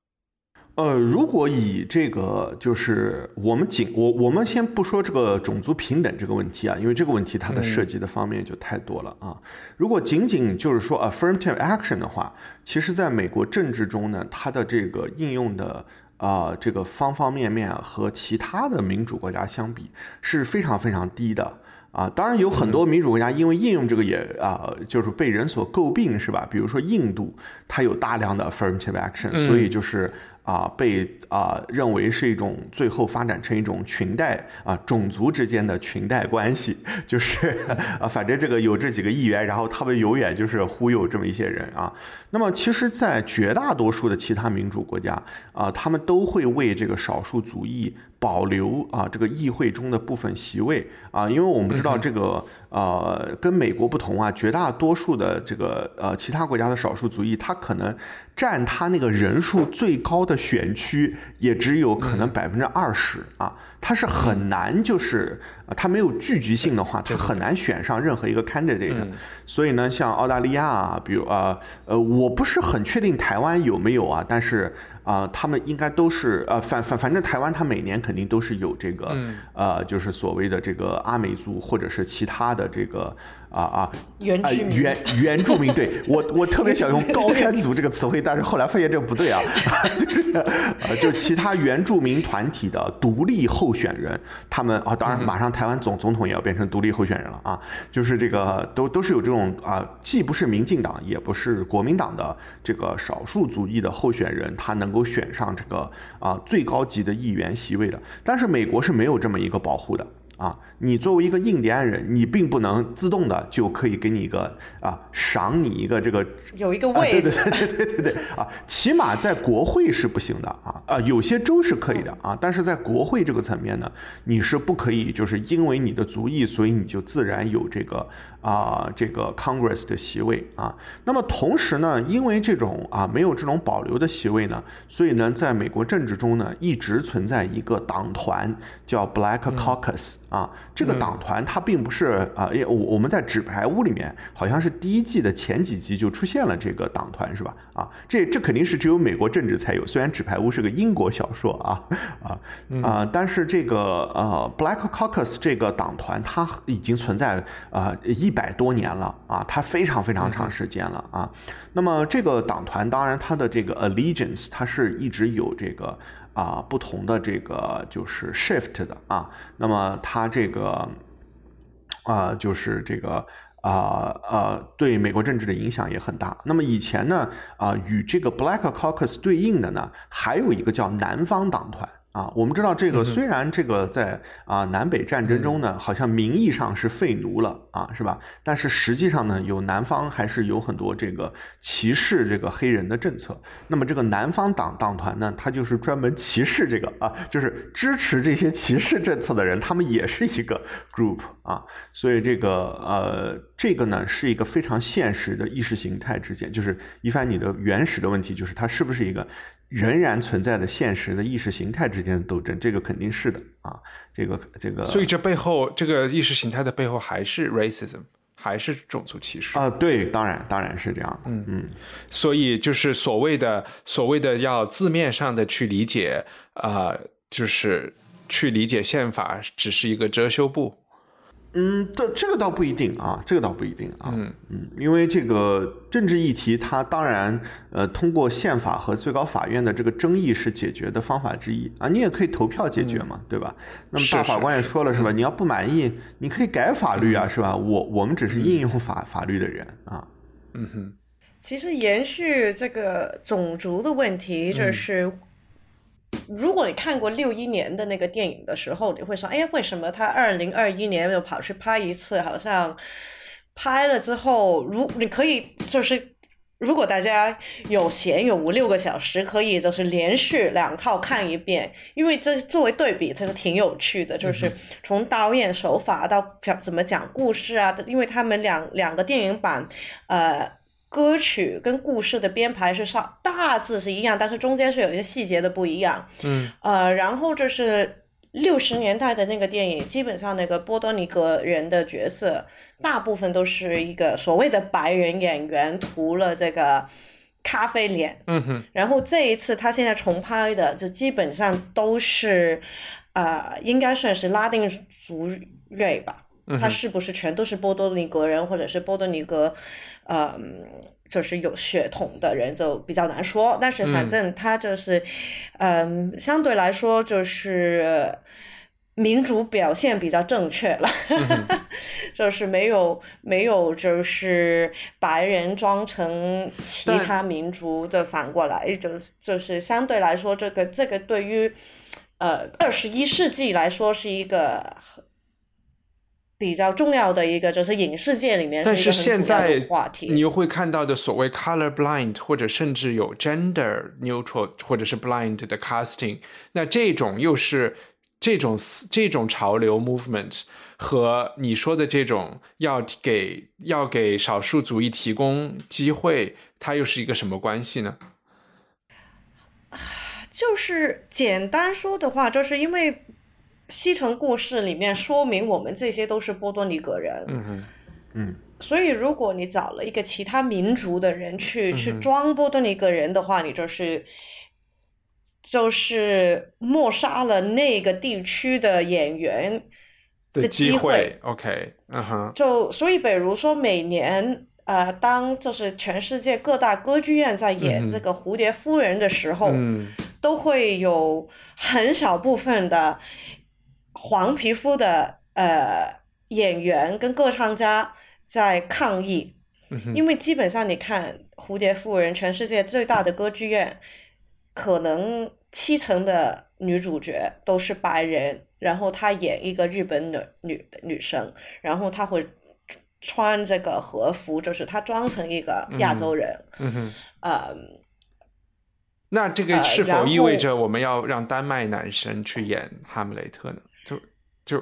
呃，如果以这个就是我们仅我我们先不说这个种族平等这个问题啊，因为这个问题它的涉及的方面就太多了啊。如果仅仅就是说 affirmative action 的话，其实在美国政治中呢，它的这个应用的啊这个方方面面和其他的民主国家相比是非常非常低的。啊，当然有很多民主国家因为应用这个也啊，就是被人所诟病，是吧？比如说印度，它有大量的 affirmative action，所以就是啊被啊认为是一种最后发展成一种裙带啊种族之间的裙带关系，就是 啊反正这个有这几个议员，然后他们永远就是忽悠这么一些人啊。那么其实，在绝大多数的其他民主国家啊，他们都会为这个少数族裔。保留啊，这个议会中的部分席位啊，因为我们知道这个呃，跟美国不同啊，绝大多数的这个呃其他国家的少数族裔，他可能占他那个人数最高的选区也只有可能百分之二十啊，他是很难就是他没有聚集性的话，他很难选上任何一个 candidate。所以呢，像澳大利亚啊，比如啊呃，我不是很确定台湾有没有啊，但是。啊，他们应该都是呃，反反反正台湾它每年肯定都是有这个呃，就是所谓的这个阿美族或者是其他的这个。啊啊，原原原住民，对我我特别想用 高山族这个词汇，但是后来发现这个不对啊，就是呃，就其他原住民团体的独立候选人，他们啊，当然马上台湾总总统也要变成独立候选人了啊，就是这个都都是有这种啊，既不是民进党，也不是国民党的这个少数族裔的候选人，他能够选上这个啊最高级的议员席位的，但是美国是没有这么一个保护的。啊，你作为一个印第安人，你并不能自动的就可以给你一个啊，赏你一个这个有一个位置，对对对对对对啊，起码在国会是不行的啊啊，有些州是可以的啊，但是在国会这个层面呢，你是不可以，就是因为你的族裔，所以你就自然有这个。啊，这个 Congress 的席位啊，那么同时呢，因为这种啊没有这种保留的席位呢，所以呢，在美国政治中呢，一直存在一个党团叫 Black Caucus 啊。这个党团它并不是啊，也我我们在纸牌屋里面好像是第一季的前几集就出现了这个党团是吧？啊，这这肯定是只有美国政治才有，虽然纸牌屋是个英国小说啊啊啊，但是这个呃 Black Caucus 这个党团它已经存在啊一。百多年了啊，它非常非常长时间了啊。那么这个党团，当然它的这个 allegiance，它是一直有这个啊不同的这个就是 shift 的啊。那么它这个啊就是这个啊呃对美国政治的影响也很大。那么以前呢啊与这个 Black Caucus 对应的呢，还有一个叫南方党团。啊，我们知道这个虽然这个在啊南北战争中呢，好像名义上是废奴了啊，是吧？但是实际上呢，有南方还是有很多这个歧视这个黑人的政策。那么这个南方党党团呢，他就是专门歧视这个啊，就是支持这些歧视政策的人，他们也是一个 group 啊。所以这个呃，这个呢是一个非常现实的意识形态之间，就是一番你的原始的问题，就是它是不是一个。仍然存在的现实的意识形态之间的斗争，这个肯定是的啊，这个这个。所以这背后，这个意识形态的背后还是 racism，还是种族歧视啊？对，当然当然是这样。嗯嗯，所以就是所谓的所谓的要字面上的去理解啊，就是去理解宪法只是一个遮羞布。嗯，这这个倒不一定啊，这个倒不一定啊。嗯嗯，因为这个政治议题，它当然呃，通过宪法和最高法院的这个争议是解决的方法之一啊。你也可以投票解决嘛，对吧？那么大法官也说了是吧？你要不满意，你可以改法律啊，是吧？我我们只是应用法法律的人啊。嗯哼，其实延续这个种族的问题，就是。如果你看过六一年的那个电影的时候，你会说：“哎呀，为什么他二零二一年又跑去拍一次？好像拍了之后，如你可以就是，如果大家有闲有五六个小时，可以就是连续两套看一遍，因为这作为对比，它是挺有趣的。就是从导演手法到讲怎么讲故事啊，因为他们两两个电影版，呃。”歌曲跟故事的编排是上大致是一样，但是中间是有一些细节的不一样。嗯，呃，然后就是六十年代的那个电影，基本上那个波多尼格人的角色，大部分都是一个所谓的白人演员涂了这个咖啡脸。嗯哼。然后这一次他现在重拍的，就基本上都是，呃，应该算是拉丁族裔吧。他是不是全都是波多黎各人，或者是波多黎各？嗯，就是有血统的人就比较难说，但是反正他就是，嗯，相对来说就是民族表现比较正确了，就是没有没有就是白人装成其他民族的反过来，就是就是相对来说，这个这个对于呃二十一世纪来说是一个比较重要的一个，就是影视界里面但是现在话题，你又会看到的所谓 color blind 或者甚至有 gender neutral 或者是 blind 的 casting，那这种又是。这种这种潮流 movement 和你说的这种要给要给少数族裔提供机会，它又是一个什么关系呢？就是简单说的话，就是因为西城故事里面说明我们这些都是波多黎各人，嗯哼，嗯，所以如果你找了一个其他民族的人去去装波多黎各人的话，你就是。就是抹杀了那个地区的演员的机会。OK，嗯哼。就所以，比如说每年，呃，当就是全世界各大歌剧院在演这个《蝴蝶夫人》的时候，都会有很少部分的黄皮肤的呃演员跟歌唱家在抗议，因为基本上你看《蝴蝶夫人》，全世界最大的歌剧院。可能七成的女主角都是白人，然后她演一个日本女女女生，然后她会穿这个和服，就是她装成一个亚洲人。嗯哼。呃，那这个是否意味着我们要让丹麦男生去演哈姆雷特呢？就就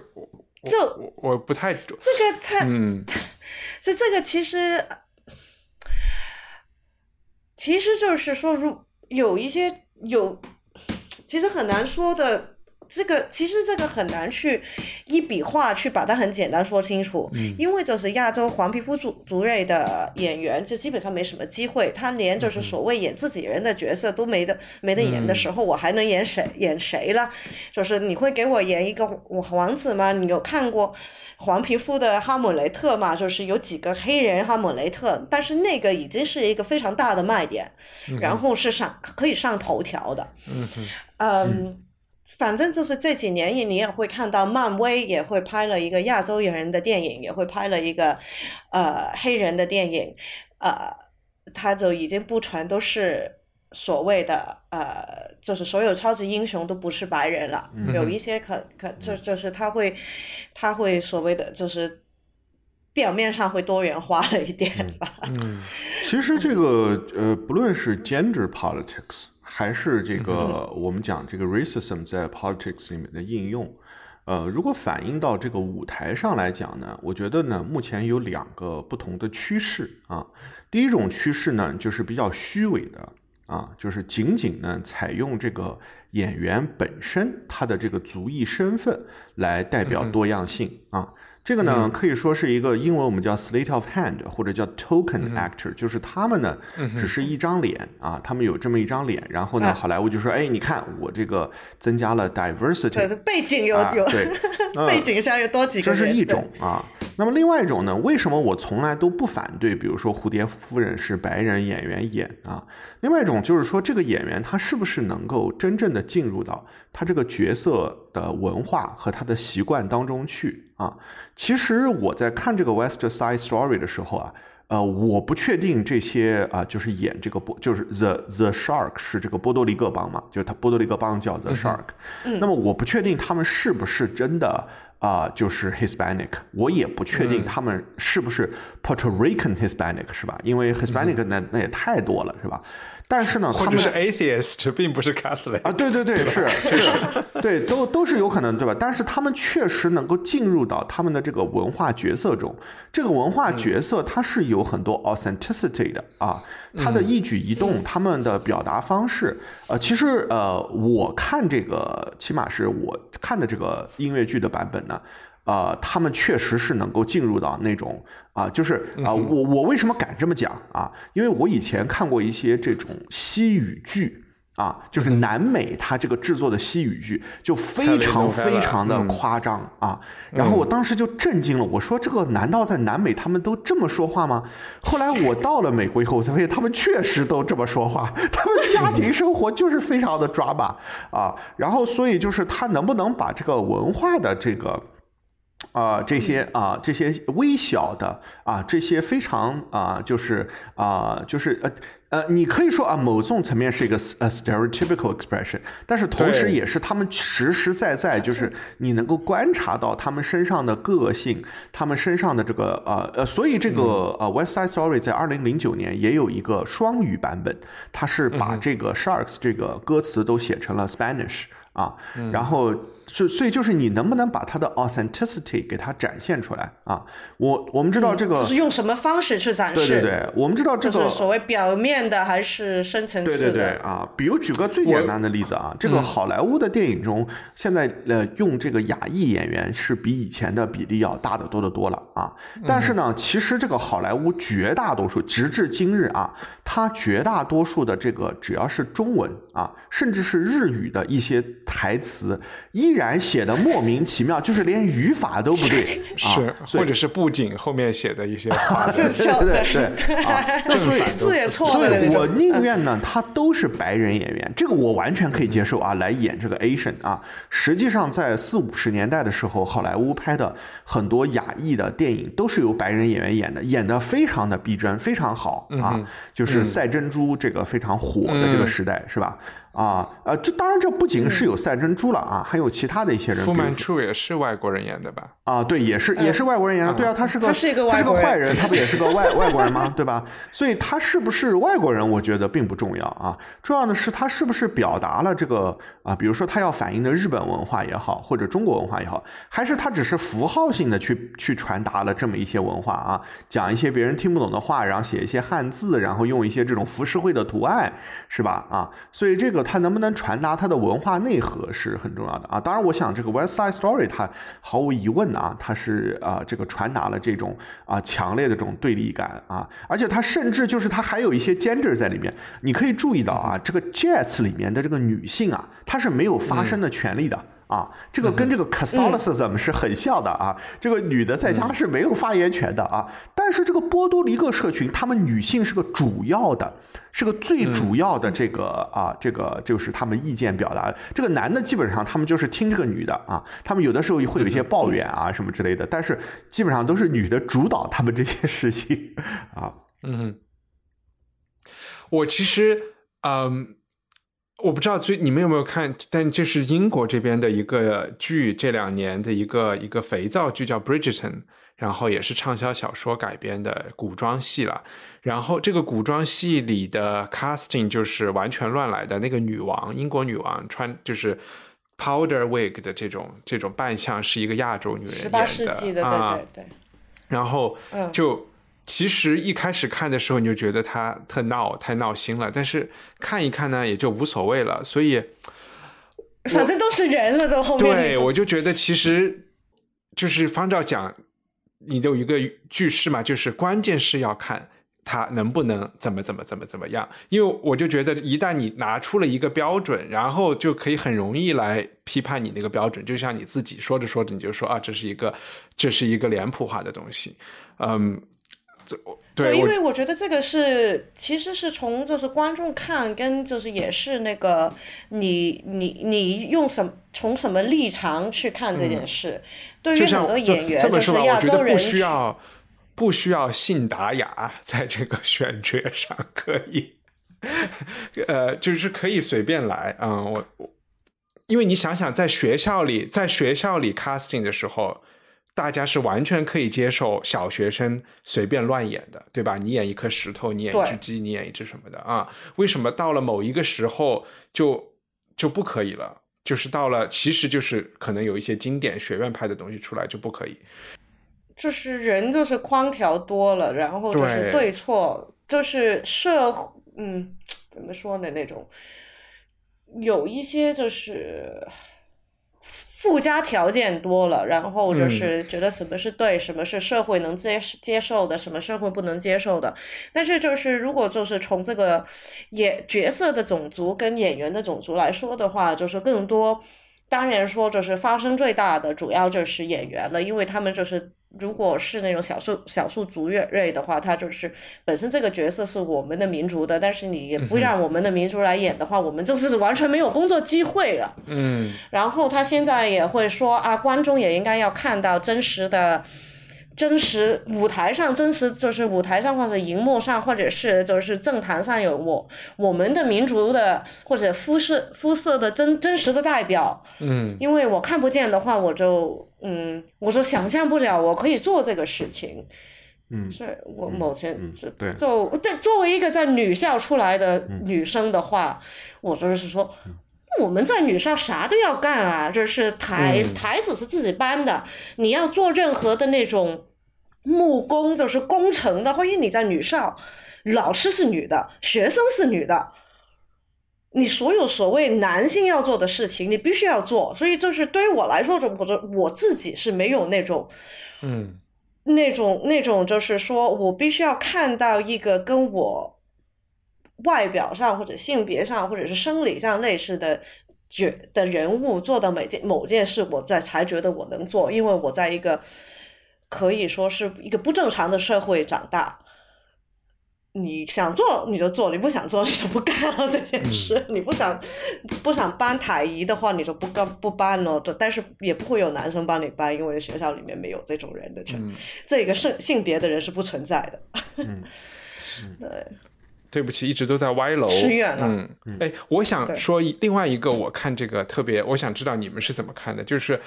就我我不太这个他嗯，这这个其实其实就是说如。有一些有，其实很难说的。这个其实这个很难去一笔画去把它很简单说清楚。嗯。因为就是亚洲黄皮肤族族类的演员，就基本上没什么机会。他连就是所谓演自己人的角色都没得没得演的时候，我还能演谁演谁了？就是你会给我演一个王子吗？你有看过？黄皮肤的哈姆雷特嘛，就是有几个黑人哈姆雷特，但是那个已经是一个非常大的卖点，然后是上可以上头条的。嗯嗯，反正就是这几年你也会看到，漫威也会拍了一个亚洲人的电影，也会拍了一个呃黑人的电影，呃，他就已经不全都是。所谓的呃，就是所有超级英雄都不是白人了，有一些可可就就是他会他会所谓的就是表面上会多元化了一点吧。嗯，其实这个呃，不论是 gender politics 还是这个我们讲这个 racism 在 politics 里面的应用，呃，如果反映到这个舞台上来讲呢，我觉得呢，目前有两个不同的趋势啊。第一种趋势呢，就是比较虚伪的。啊，就是仅仅呢，采用这个演员本身他的这个族裔身份来代表多样性啊。这个呢，可以说是一个英文我们叫 slate of hand，或者叫 token actor，就是他们呢只是一张脸啊，他们有这么一张脸，然后呢，好莱坞就说，哎，你看我这个增加了 diversity，背景有有，对，背景下有多几个，这是一种啊。那么另外一种呢，为什么我从来都不反对？比如说蝴蝶夫人是白人演员演啊，另外一种就是说这个演员他是不是能够真正的进入到他这个角色的文化和他的习惯当中去？啊，其实我在看这个《West Side Story》的时候啊，呃，我不确定这些啊，就是演这个波，就是 The The Shark 是这个波多黎各帮嘛，就是他波多黎各帮叫 The Shark。那么我不确定他们是不是真的啊，就是 Hispanic。我也不确定他们是不是 Puerto Rican Hispanic，是吧？因为 Hispanic 那那也太多了，是吧？但是呢，或者是 atheist，并不是 Catholic 啊，对对对，是 是，对，都都是有可能，对吧？但是他们确实能够进入到他们的这个文化角色中，这个文化角色它是有很多 authenticity 的啊，他的一举一动，他们的表达方式，呃，其实呃，我看这个，起码是我看的这个音乐剧的版本呢。啊，他们确实是能够进入到那种啊，就是啊，我我为什么敢这么讲啊？因为我以前看过一些这种西语剧啊，就是南美它这个制作的西语剧就非常非常的夸张啊。然后我当时就震惊了，我说这个难道在南美他们都这么说话吗？后来我到了美国以后，我才发现他们确实都这么说话，他们家庭生活就是非常的抓马啊。然后所以就是他能不能把这个文化的这个。啊，这些啊，这些微小的啊，这些非常啊，就是啊，就是呃呃，你可以说啊，某种层面是一个呃 stereotypical expression，但是同时也是他们实实在在，就是你能够观察到他们身上的个性，他们身上的这个呃呃，所以这个呃 West Side Story 在二零零九年也有一个双语版本，它是把这个 Sharks 这个歌词都写成了 Spanish 啊，然后。所所以就是你能不能把它的 authenticity 给它展现出来啊？我我们知道这个就是用什么方式去展示？对对对，我们知道这个所谓表面的还是深层次的？对对对啊，比如举个最简单的例子啊，这个好莱坞的电影中，现在呃用这个亚裔演员是比以前的比例要大得多得多了啊。但是呢，其实这个好莱坞绝大多数，直至今日啊，它绝大多数的这个只要是中文啊，甚至是日语的一些台词。依然写的莫名其妙，就是连语法都不对，是或者是布景后面写的一些对对对对啊，所以字也错了。所以我宁愿呢，他都是白人演员，这个我完全可以接受啊，来演这个 Asian 啊。实际上，在四五十年代的时候，好莱坞拍的很多亚裔的电影都是由白人演员演的，演的非常的逼真，非常好啊。就是赛珍珠这个非常火的这个时代，是吧？啊，呃，这当然这不仅是有赛珍珠了啊，还有其他的一些人。富曼处也是外国人演的吧？啊，对，也是也是外国人演的。对啊，他是个他是一个他是个坏人，他不也是个外外国人吗？对吧？所以他是不是外国人，我觉得并不重要啊。重要的是他是不是表达了这个啊，比如说他要反映的日本文化也好，或者中国文化也好，还是他只是符号性的去去传达了这么一些文化啊，讲一些别人听不懂的话，然后写一些汉字，然后用一些这种浮世绘的图案，是吧？啊，所以这个。它能不能传达它的文化内核是很重要的啊！当然，我想这个《West Side Story》它毫无疑问啊，它是啊这个传达了这种啊强烈的这种对立感啊，而且它甚至就是它还有一些 gender 在里面。你可以注意到啊，这个 Jets 里面的这个女性啊，她是没有发声的权利的。啊，这个跟这个 Catholicism 是很像的啊。这个女的在家是没有发言权的啊。但是这个波多黎各社群，他们女性是个主要的，是个最主要的这个啊，这个就是他们意见表达。这个男的基本上他们就是听这个女的啊，他们有的时候会有一些抱怨啊什么之类的，但是基本上都是女的主导他们这些事情啊。嗯，我其实嗯。我不知道最你们有没有看，但这是英国这边的一个剧，这两年的一个一个肥皂剧叫《Bridgerton》，然后也是畅销小说改编的古装戏了。然后这个古装戏里的 casting 就是完全乱来的，那个女王，英国女王穿就是 powder wig 的这种这种扮相，是一个亚洲女人演的啊，对对对。然后就。其实一开始看的时候，你就觉得他特闹，太闹心了。但是看一看呢，也就无所谓了。所以，反正都是人了，都后面。对，我就觉得其实就是方照讲，你有一个句式嘛，就是关键是要看他能不能怎么怎么怎么怎么样。因为我就觉得，一旦你拿出了一个标准，然后就可以很容易来批判你那个标准。就像你自己说着说着，你就说啊，这是一个这是一个脸谱化的东西，嗯。对，因为我觉得这个是，其实是从就是观众看，跟就是也是那个你你你用什从什么立场去看这件事。对于很多演员，就是亚洲人，不需要不需要信达雅在这个选角上可以，呃，就是可以随便来啊。我我，因为你想想，在学校里，在学校里 casting 的时候。大家是完全可以接受小学生随便乱演的，对吧？你演一颗石头，你演一只鸡，你演一只什么的啊？为什么到了某一个时候就就不可以了？就是到了，其实就是可能有一些经典学院派的东西出来就不可以。就是人就是框条多了，然后就是对错，就是社嗯怎么说呢？那种有一些就是。附加条件多了，然后嗯就是觉得什么是对，什么是社会能接接受的，什么社会不能接受的。但是就是如果就是从这个演角色的种族跟演员的种族来说的话，就是更多。当然说，就是发生最大的主要就是演员了，因为他们就是如果是那种少数少数族越类的话，他就是本身这个角色是我们的民族的，但是你也不让我们的民族来演的话，我们就是完全没有工作机会了。嗯然后他现在也会说啊，观众也应该要看到真实的。真实舞台上，真实就是舞台上或者荧幕上，或者是就是政坛上有我我们的民族的或者肤色肤色的真真实的代表，嗯。因为我看不见的话，我就嗯，我就想象不了我可以做这个事情。嗯。是我某前嗯是对。就但作为一个在女校出来的女生的话，我就是说。我们在女校啥都要干啊，就是台、嗯台子是自己搬的，你要做任何的那种木工，就是工程的话，因为你在女校，老师是女的，学生是女的，你所有所谓男性要做的事情，你必须要做。所以就是对于我来说，我我我自己是没有那种嗯那种那种，就是说我必须要看到一个跟我外表上或者性别上或者是生理上类似的觉的人物做的每件某件事，我在才觉得我能做，因为我在一个可以说是一个不正常的社会长大。你想做你就做，你不想做你就不干了这件事。你不想不想搬台移的话，你就不干不搬了。但是也不会有男生帮你搬，因为学校里面没有这种人的，嗯，这个性性别的人是不存在的。嗯 对，对不起，一直都在歪楼。失远了嗯，哎，我想说另外一个，我看这个特别，我想知道你们是怎么看的，就是。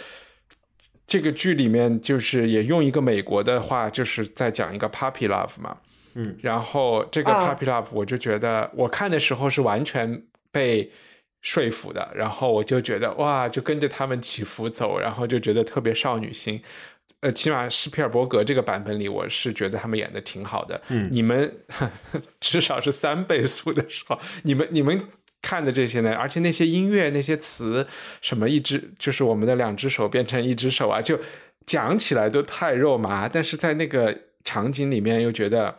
这个剧里面就是也用一个美国的话，就是在讲一个 puppy love 嘛，嗯，然后这个啊 puppy love 我就觉得我看的时候是完全被说服的，然后我就觉得哇，就跟着他们起伏走，然后就觉得特别少女心。呃，起码斯皮尔伯格这个版本里，我是觉得他们演的挺好的。嗯你们 至少是三倍速的时候，你们你们看的这些呢，而且那些音乐、那些词，什么一只就是我们的两只手变成一只手啊，就讲起来都太肉麻，但是在那个场景里面又觉得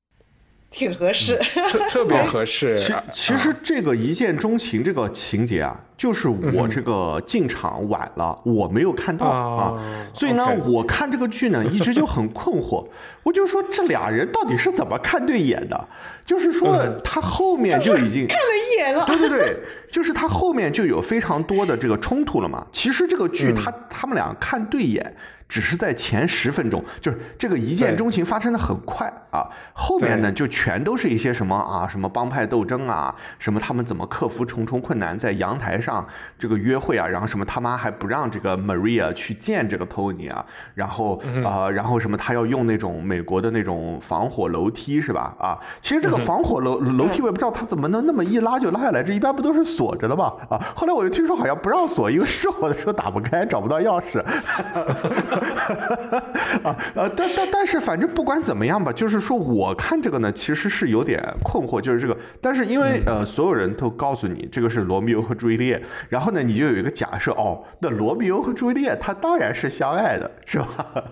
挺合适。特特别合适。其啊其实这个一见钟情这个情节啊，就是我这个进场晚了，我没有看到啊哦，所以呢我看这个剧呢，一直就很困惑，我就说这俩人到底是怎么看对眼的？就是说他后面就已经看了一眼了，对对对，就是他后面就有非常多的这个冲突了嘛。其实这个剧他他们俩看对眼，只是在前十分钟，就是这个一见钟情发生的很快啊。后面呢就全都是一些什么啊，什么帮派斗争啊，什么他们怎么克服重重困难，在阳台上这个约会啊，然后什么他妈还不让这个 Maria 去见这个 Tony 啊，然后啊、呃然后什么他要用那种美国的那种防火楼梯是吧？啊，其实这个防火楼楼梯我也不知道他怎么能那么一拉就拉下来，这一般不都是锁着的吧？啊，后来我就听说好像不让锁，因为失火的时候打不开，找不到钥匙。啊呃，但但但是反正不管怎么样吧，就是说我看这个呢，其实是有点困惑，就是这个，但是因为呃所有人都告诉你这个是罗密欧和朱丽叶，然后呢你就有一个假设哦，那罗密欧和朱丽叶他当然是相爱的，是吧？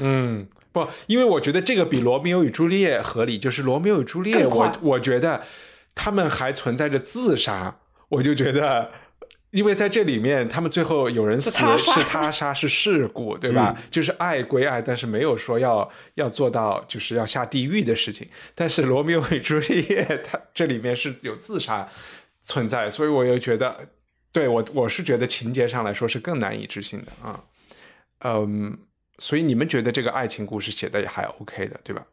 嗯，不，因为我觉得这个比罗密欧与朱丽叶合理，就是罗密欧与朱丽叶，我我觉得他们还存在着自杀，我就觉得。因为在这里面，他们最后有人死是他杀是事故，对吧？就是爱归爱，但是没有说要要做到就是要下地狱的事情。但是罗密欧与朱丽叶，他这里面是有自杀存在，所以我又觉得，对我我是觉得情节上来说是更难以置信的啊。嗯，所以你们觉得这个爱情故事写的也还 OK 的，对吧？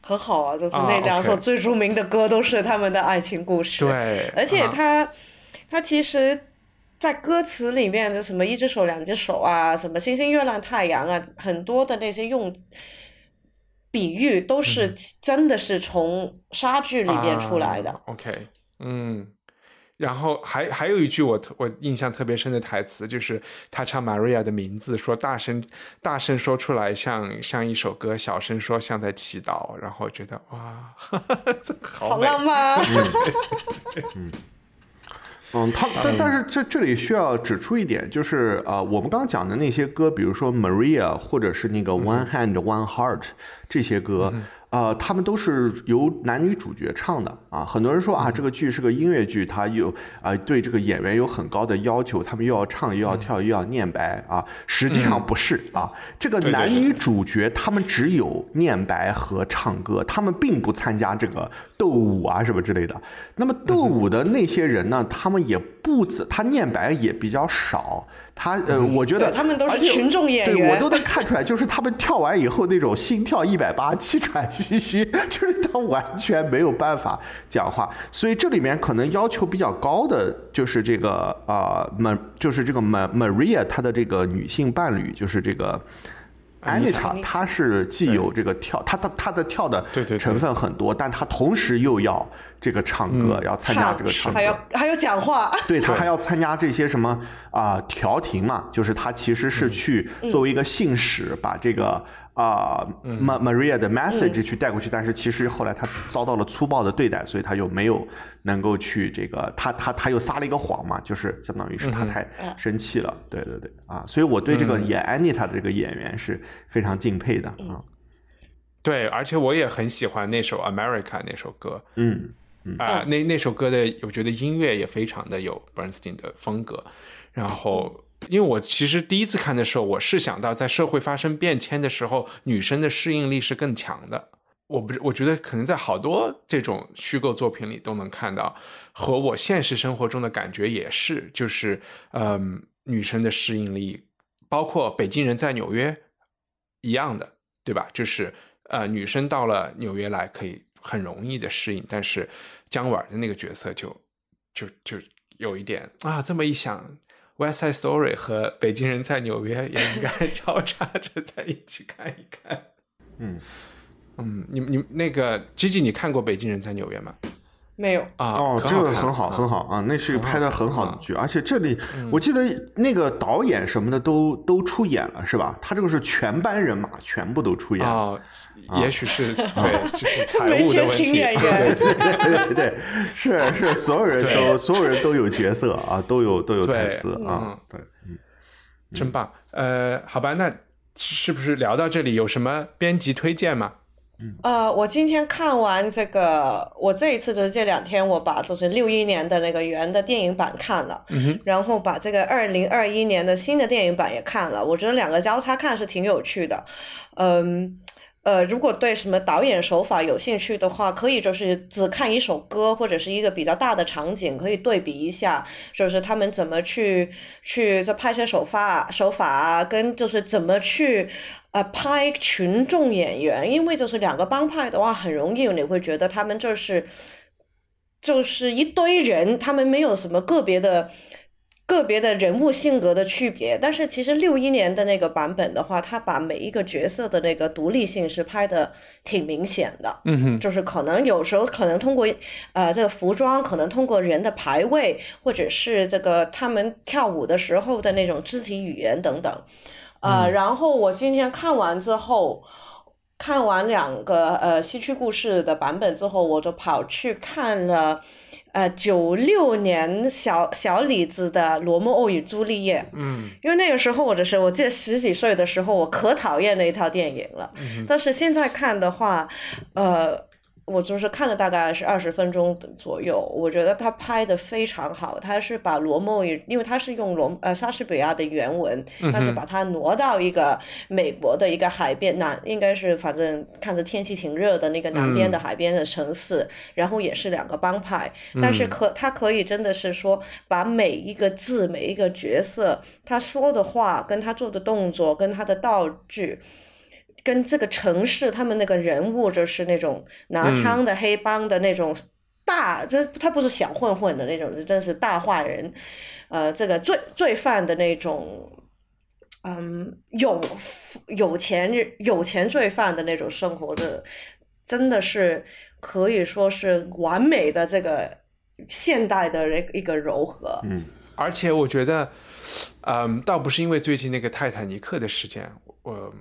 很好啊，就是啊那两首最著名的歌都是他们的爱情故事。对，而且啊他、他其实，在歌词里面的什么一只手、两只手啊，什么星星、月亮、太阳啊，很多的那些用比喻都嗯是真的是从莎剧里面出来的。啊 OK，嗯，然后还还有一句我特我印象特别深的台词，就是他唱 Maria 的名字，说大声大声说出来像像一首歌，小声说像在祈祷，然后觉得哇，这好美好浪漫啊！嗯，他但但是这这里需要指出一点，就是啊、呃我们刚刚讲的那些歌，比如说 Maria 或者是那个 One Hand One Heart 这些歌，呃，他们都是由男女主角唱的啊。很多人说啊，这个剧是个音乐剧，它有啊、对这个演员有很高的要求，他们又要唱又要跳又要念白啊。实际上不是啊，这个男女主角他们只有念白和唱歌，他们并不参加这个斗舞啊什么之类的。那么斗舞的那些人呢，他们也不怎，他念白也比较少。他呃，我觉得他们都是而且群众演员对我都能看出来，就是他们跳完以后那种心跳一百八、气喘吁吁，就是他完全没有办法讲话。所以这里面可能要求比较高的就是这个啊，马、就是这个 Ma Maria 她的这个女性伴侣，就是这个。安妮塔，她是既有这个跳，她的她的跳的成分很多，但她同时又要这个唱歌，要参加这个唱歌，还要还要讲话，对他还要参加这些什么啊、调停嘛，就是他其实是去作为一个信使，把这个啊、Ma Maria 的 message 去带过去，但是其实后来他遭到了粗暴的对待，所以他就没有能够去这个，他他他又撒了一个谎嘛，就是相当于是他太生气了，对对对啊，所以我对这个演 Anita 的这个演员是非常敬佩的啊，对，而且我也很喜欢那首《America》那首歌。嗯啊、那那首歌的我觉得音乐也非常的有 Bernstein 的风格。然后，因为我其实第一次看的时候，我是想到在社会发生变迁的时候，女生的适应力是更强的。我不是，我觉得可能在好多这种虚构作品里都能看到，和我现实生活中的感觉也是，就是嗯，女生的适应力，包括北京人在纽约一样的，对吧？就是呃，女生到了纽约来可以很容易的适应，但是姜婉的那个角色就就就有一点啊，这么一想，《West Side Story》和《北京人在纽约》也应该 交叉着在一起看一看。嗯嗯，你你那个 Gigi，你看过《北京人在纽约》吗？没有，啊，哦，这个很好，啊很好啊，那是拍的很好的剧，而且这里嗯我记得那个导演什么的都都出演了，是吧？他这个是全班人马全部都出演了。哦，也许是 对，就是 财务的问题。对对对对对对，是是，所有人都所有人都有角色啊，都有都有台词啊嗯，对，嗯真棒。呃，好吧，那是不是聊到这里有什么编辑推荐吗？呃，我今天看完这个，我这一次就是这两天，我把就是六一年的那个原的电影版看了，嗯，然后把这个二零二一年的新的电影版也看了，我觉得两个交叉看是挺有趣的。嗯，呃，如果对什么导演手法有兴趣的话，可以就是只看一首歌或者是一个比较大的场景，可以对比一下，就是他们怎么去去这拍摄手法手法啊，跟就是怎么去。呃，拍群众演员，因为就是两个帮派的话，很容易你会觉得他们就是就是一堆人，他们没有什么个别的个别的人物性格的区别。但是其实六一年的那个版本的话，他把每一个角色的那个独立性是拍的挺明显的。嗯哼，就是可能有时候可能通过呃这个服装，可能通过人的排位，或者是这个他们跳舞的时候的那种肢体语言等等。呃，然后我今天看完之后，看完两个呃西区故事的版本之后，我就跑去看了呃九六年小小李子的《罗密欧与朱丽叶》。嗯因为那个时候我的时候，我记得十几岁的时候，我可讨厌那一套电影了。但是现在看的话，呃，我就是看了大概是二十分钟左右，我觉得他拍的非常好。他是把罗密因为他是用罗呃莎士比亚的原文，但是把它挪到一个美国的一个海边南，应该是反正看着天气挺热的那个南边的海边的城市，然后也是两个帮派，但是可他可以真的是说把每一个字、每一个角色他说的话、跟他做的动作、跟他的道具。跟这个城市，他们那个人物就是那种拿枪的黑帮的那种大，这他不是小混混的那种，这真是大坏人，呃，这个罪罪犯的那种，嗯，有有钱有钱罪犯的那种生活的，真的是可以说是完美的这个现代的一个柔和。嗯而且我觉得，嗯，倒不是因为最近那个泰坦尼克的事件，我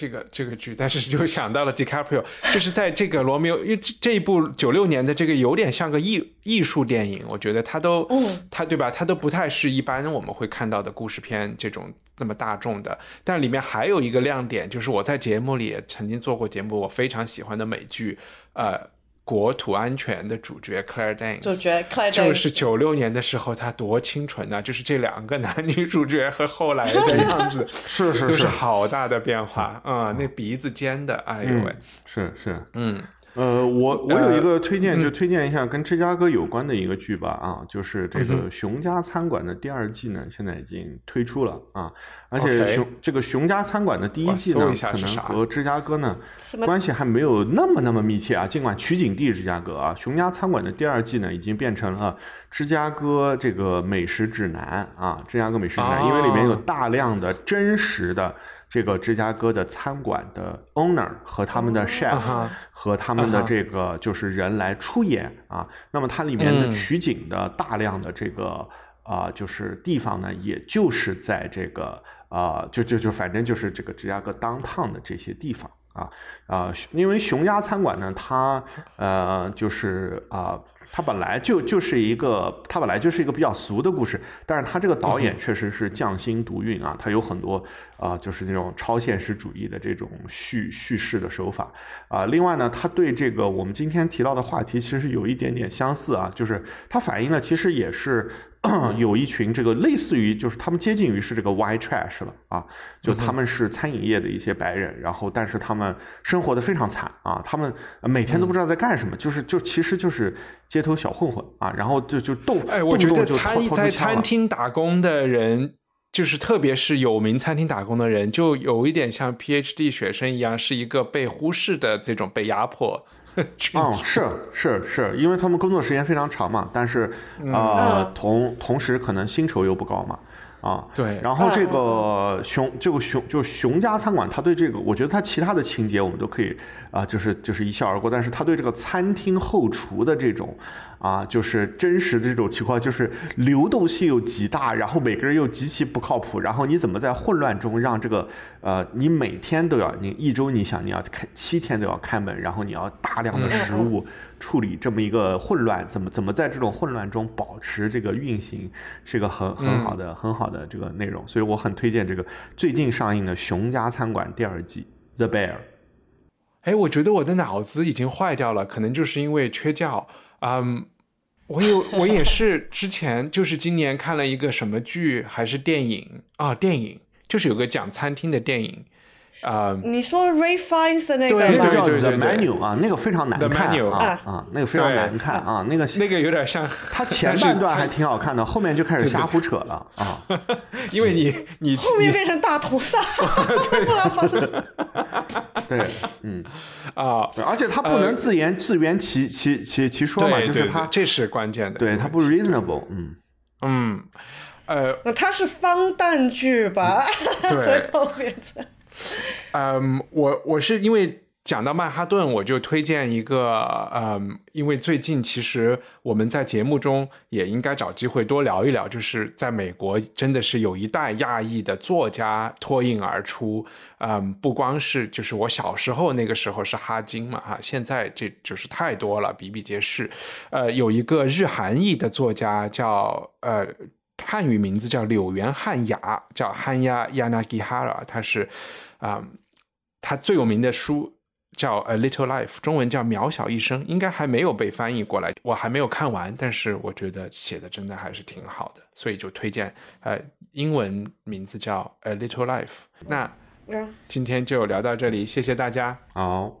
这个这个剧，但是就想到了 DiCaprio，就是在这个罗密欧，因为这这一部九六年的这个有点像个艺艺术电影，我觉得它都，嗯它对吧？它都不太是一般我们会看到的故事片这种那么大众的。但里面还有一个亮点，就是我在节目里也曾经做过节目，我非常喜欢的美剧，呃。国土安全的主角 Claire Danes，主角 Claire 就 Danes 是九六年的时候，她多清纯呐、就是这两个男女主角和后来的样子，是是是。都是好大的变化。啊、那鼻子尖的，哎呦喂。嗯，，是是，嗯呃，我我有一个推荐，嗯。就推荐一下跟芝加哥有关的一个剧吧，啊，就是这个《熊家餐馆》的第二季呢，现在已经推出了啊，而且熊这个《熊家餐馆》的第一季呢可能和芝加哥呢关系还没有那么那么密切啊，尽管取景地芝加哥啊，《熊家餐馆》的第二季呢，已经变成了芝加哥这个美食指南啊，芝加哥美食指南，因为里面有哦大量的真实的。这个芝加哥的餐馆的 owner 和他们的 chef 和他们的这个就是人来出演啊，那么它里面的嗯。取景的大量的这个啊、就是地方呢，也就是在这个啊、就就就反正就是这个芝加哥 downtown 的这些地方啊。啊、因为熊家餐馆呢，它呃就是啊。它本来就就是一个，它本来就是一个比较俗的故事，但是它这个导演确实是匠心独运啊，他有很多啊、就是那种超现实主义的这种叙叙事的手法。啊、另外呢，他对这个我们今天提到的话题其实有一点点相似啊，就是它反映了其实也是 有一群这个类似于就是他们接近于是这个 white trash 了啊，就他们是餐饮业的一些白人，然后但是他们生活的非常惨啊，他们呃每天都不知道在干什么，就是就其实就是街头小混混啊，然后就就动，哎，我觉得餐在餐厅打工的人，就是特别是有名餐厅打工的人，就有一点像 PhD 学生一样，是一个被忽视的这种被压迫群嗯，是是是，因为他们工作时间非常长嘛，但是呃，同同时可能薪酬又不高嘛，啊，对。然后这个熊这个熊就是熊家餐馆，他对这个，我觉得他其他的情节我们都可以啊、就是就是一笑而过，但是他对这个餐厅后厨的这种啊，就是真实的这种情况，就是流动性又极大，然后每个人又极其不靠谱，然后你怎么在混乱中让这个呃，你每天都要，你一周你想你要开七天都要开门，然后你要大量的食物处理这么一个混乱，怎么怎么在这种混乱中保持这个运行，是一个很很好的、很好的这个内容，所以我很推荐这个最近上映的《熊家餐馆》第二季《The Bear》。哎，我觉得我的脑子已经坏掉了，可能就是因为缺觉。嗯，我有我也是之前就是今年看了一个什么剧还是电影啊？电影就是有个讲餐厅的电影，啊、你说 Ray Fiennes 的那个对那个？叫 The Menu 啊，那个非常难看 Menu 啊啊，那个非常难看啊，那个那个有点像他前半段还挺好看的，后面就开始瞎胡扯了啊。因为你你你后面变成大屠杀，不知道发生。对，嗯，啊，而且他不能自言自圆其其其其说嘛，就是他这是关键的，对他不 reasonable，嗯，嗯呃。那它是荒诞剧吧？对。最后变成嗯，我我是因为讲到曼哈顿，我就推荐一个，嗯，因为最近其实我们在节目中也应该找机会多聊一聊，就是在美国真的是有一代亚裔的作家脱颖而出，嗯，不光是就是我小时候那个时候是哈金嘛，哈，现在这就是太多了，比比皆是，呃，有一个日韩裔的作家叫呃。汉语名字叫柳原汉雅，叫汉亚 Yanagihara，他是啊、他最有名的书叫《A Little Life》，中文叫《渺小一生》，应该还没有被翻译过来，我还没有看完，但是我觉得写的真的还是挺好的，所以就推荐。呃，英文名字叫《A Little Life》。那嗯今天就聊到这里，谢谢大家。好，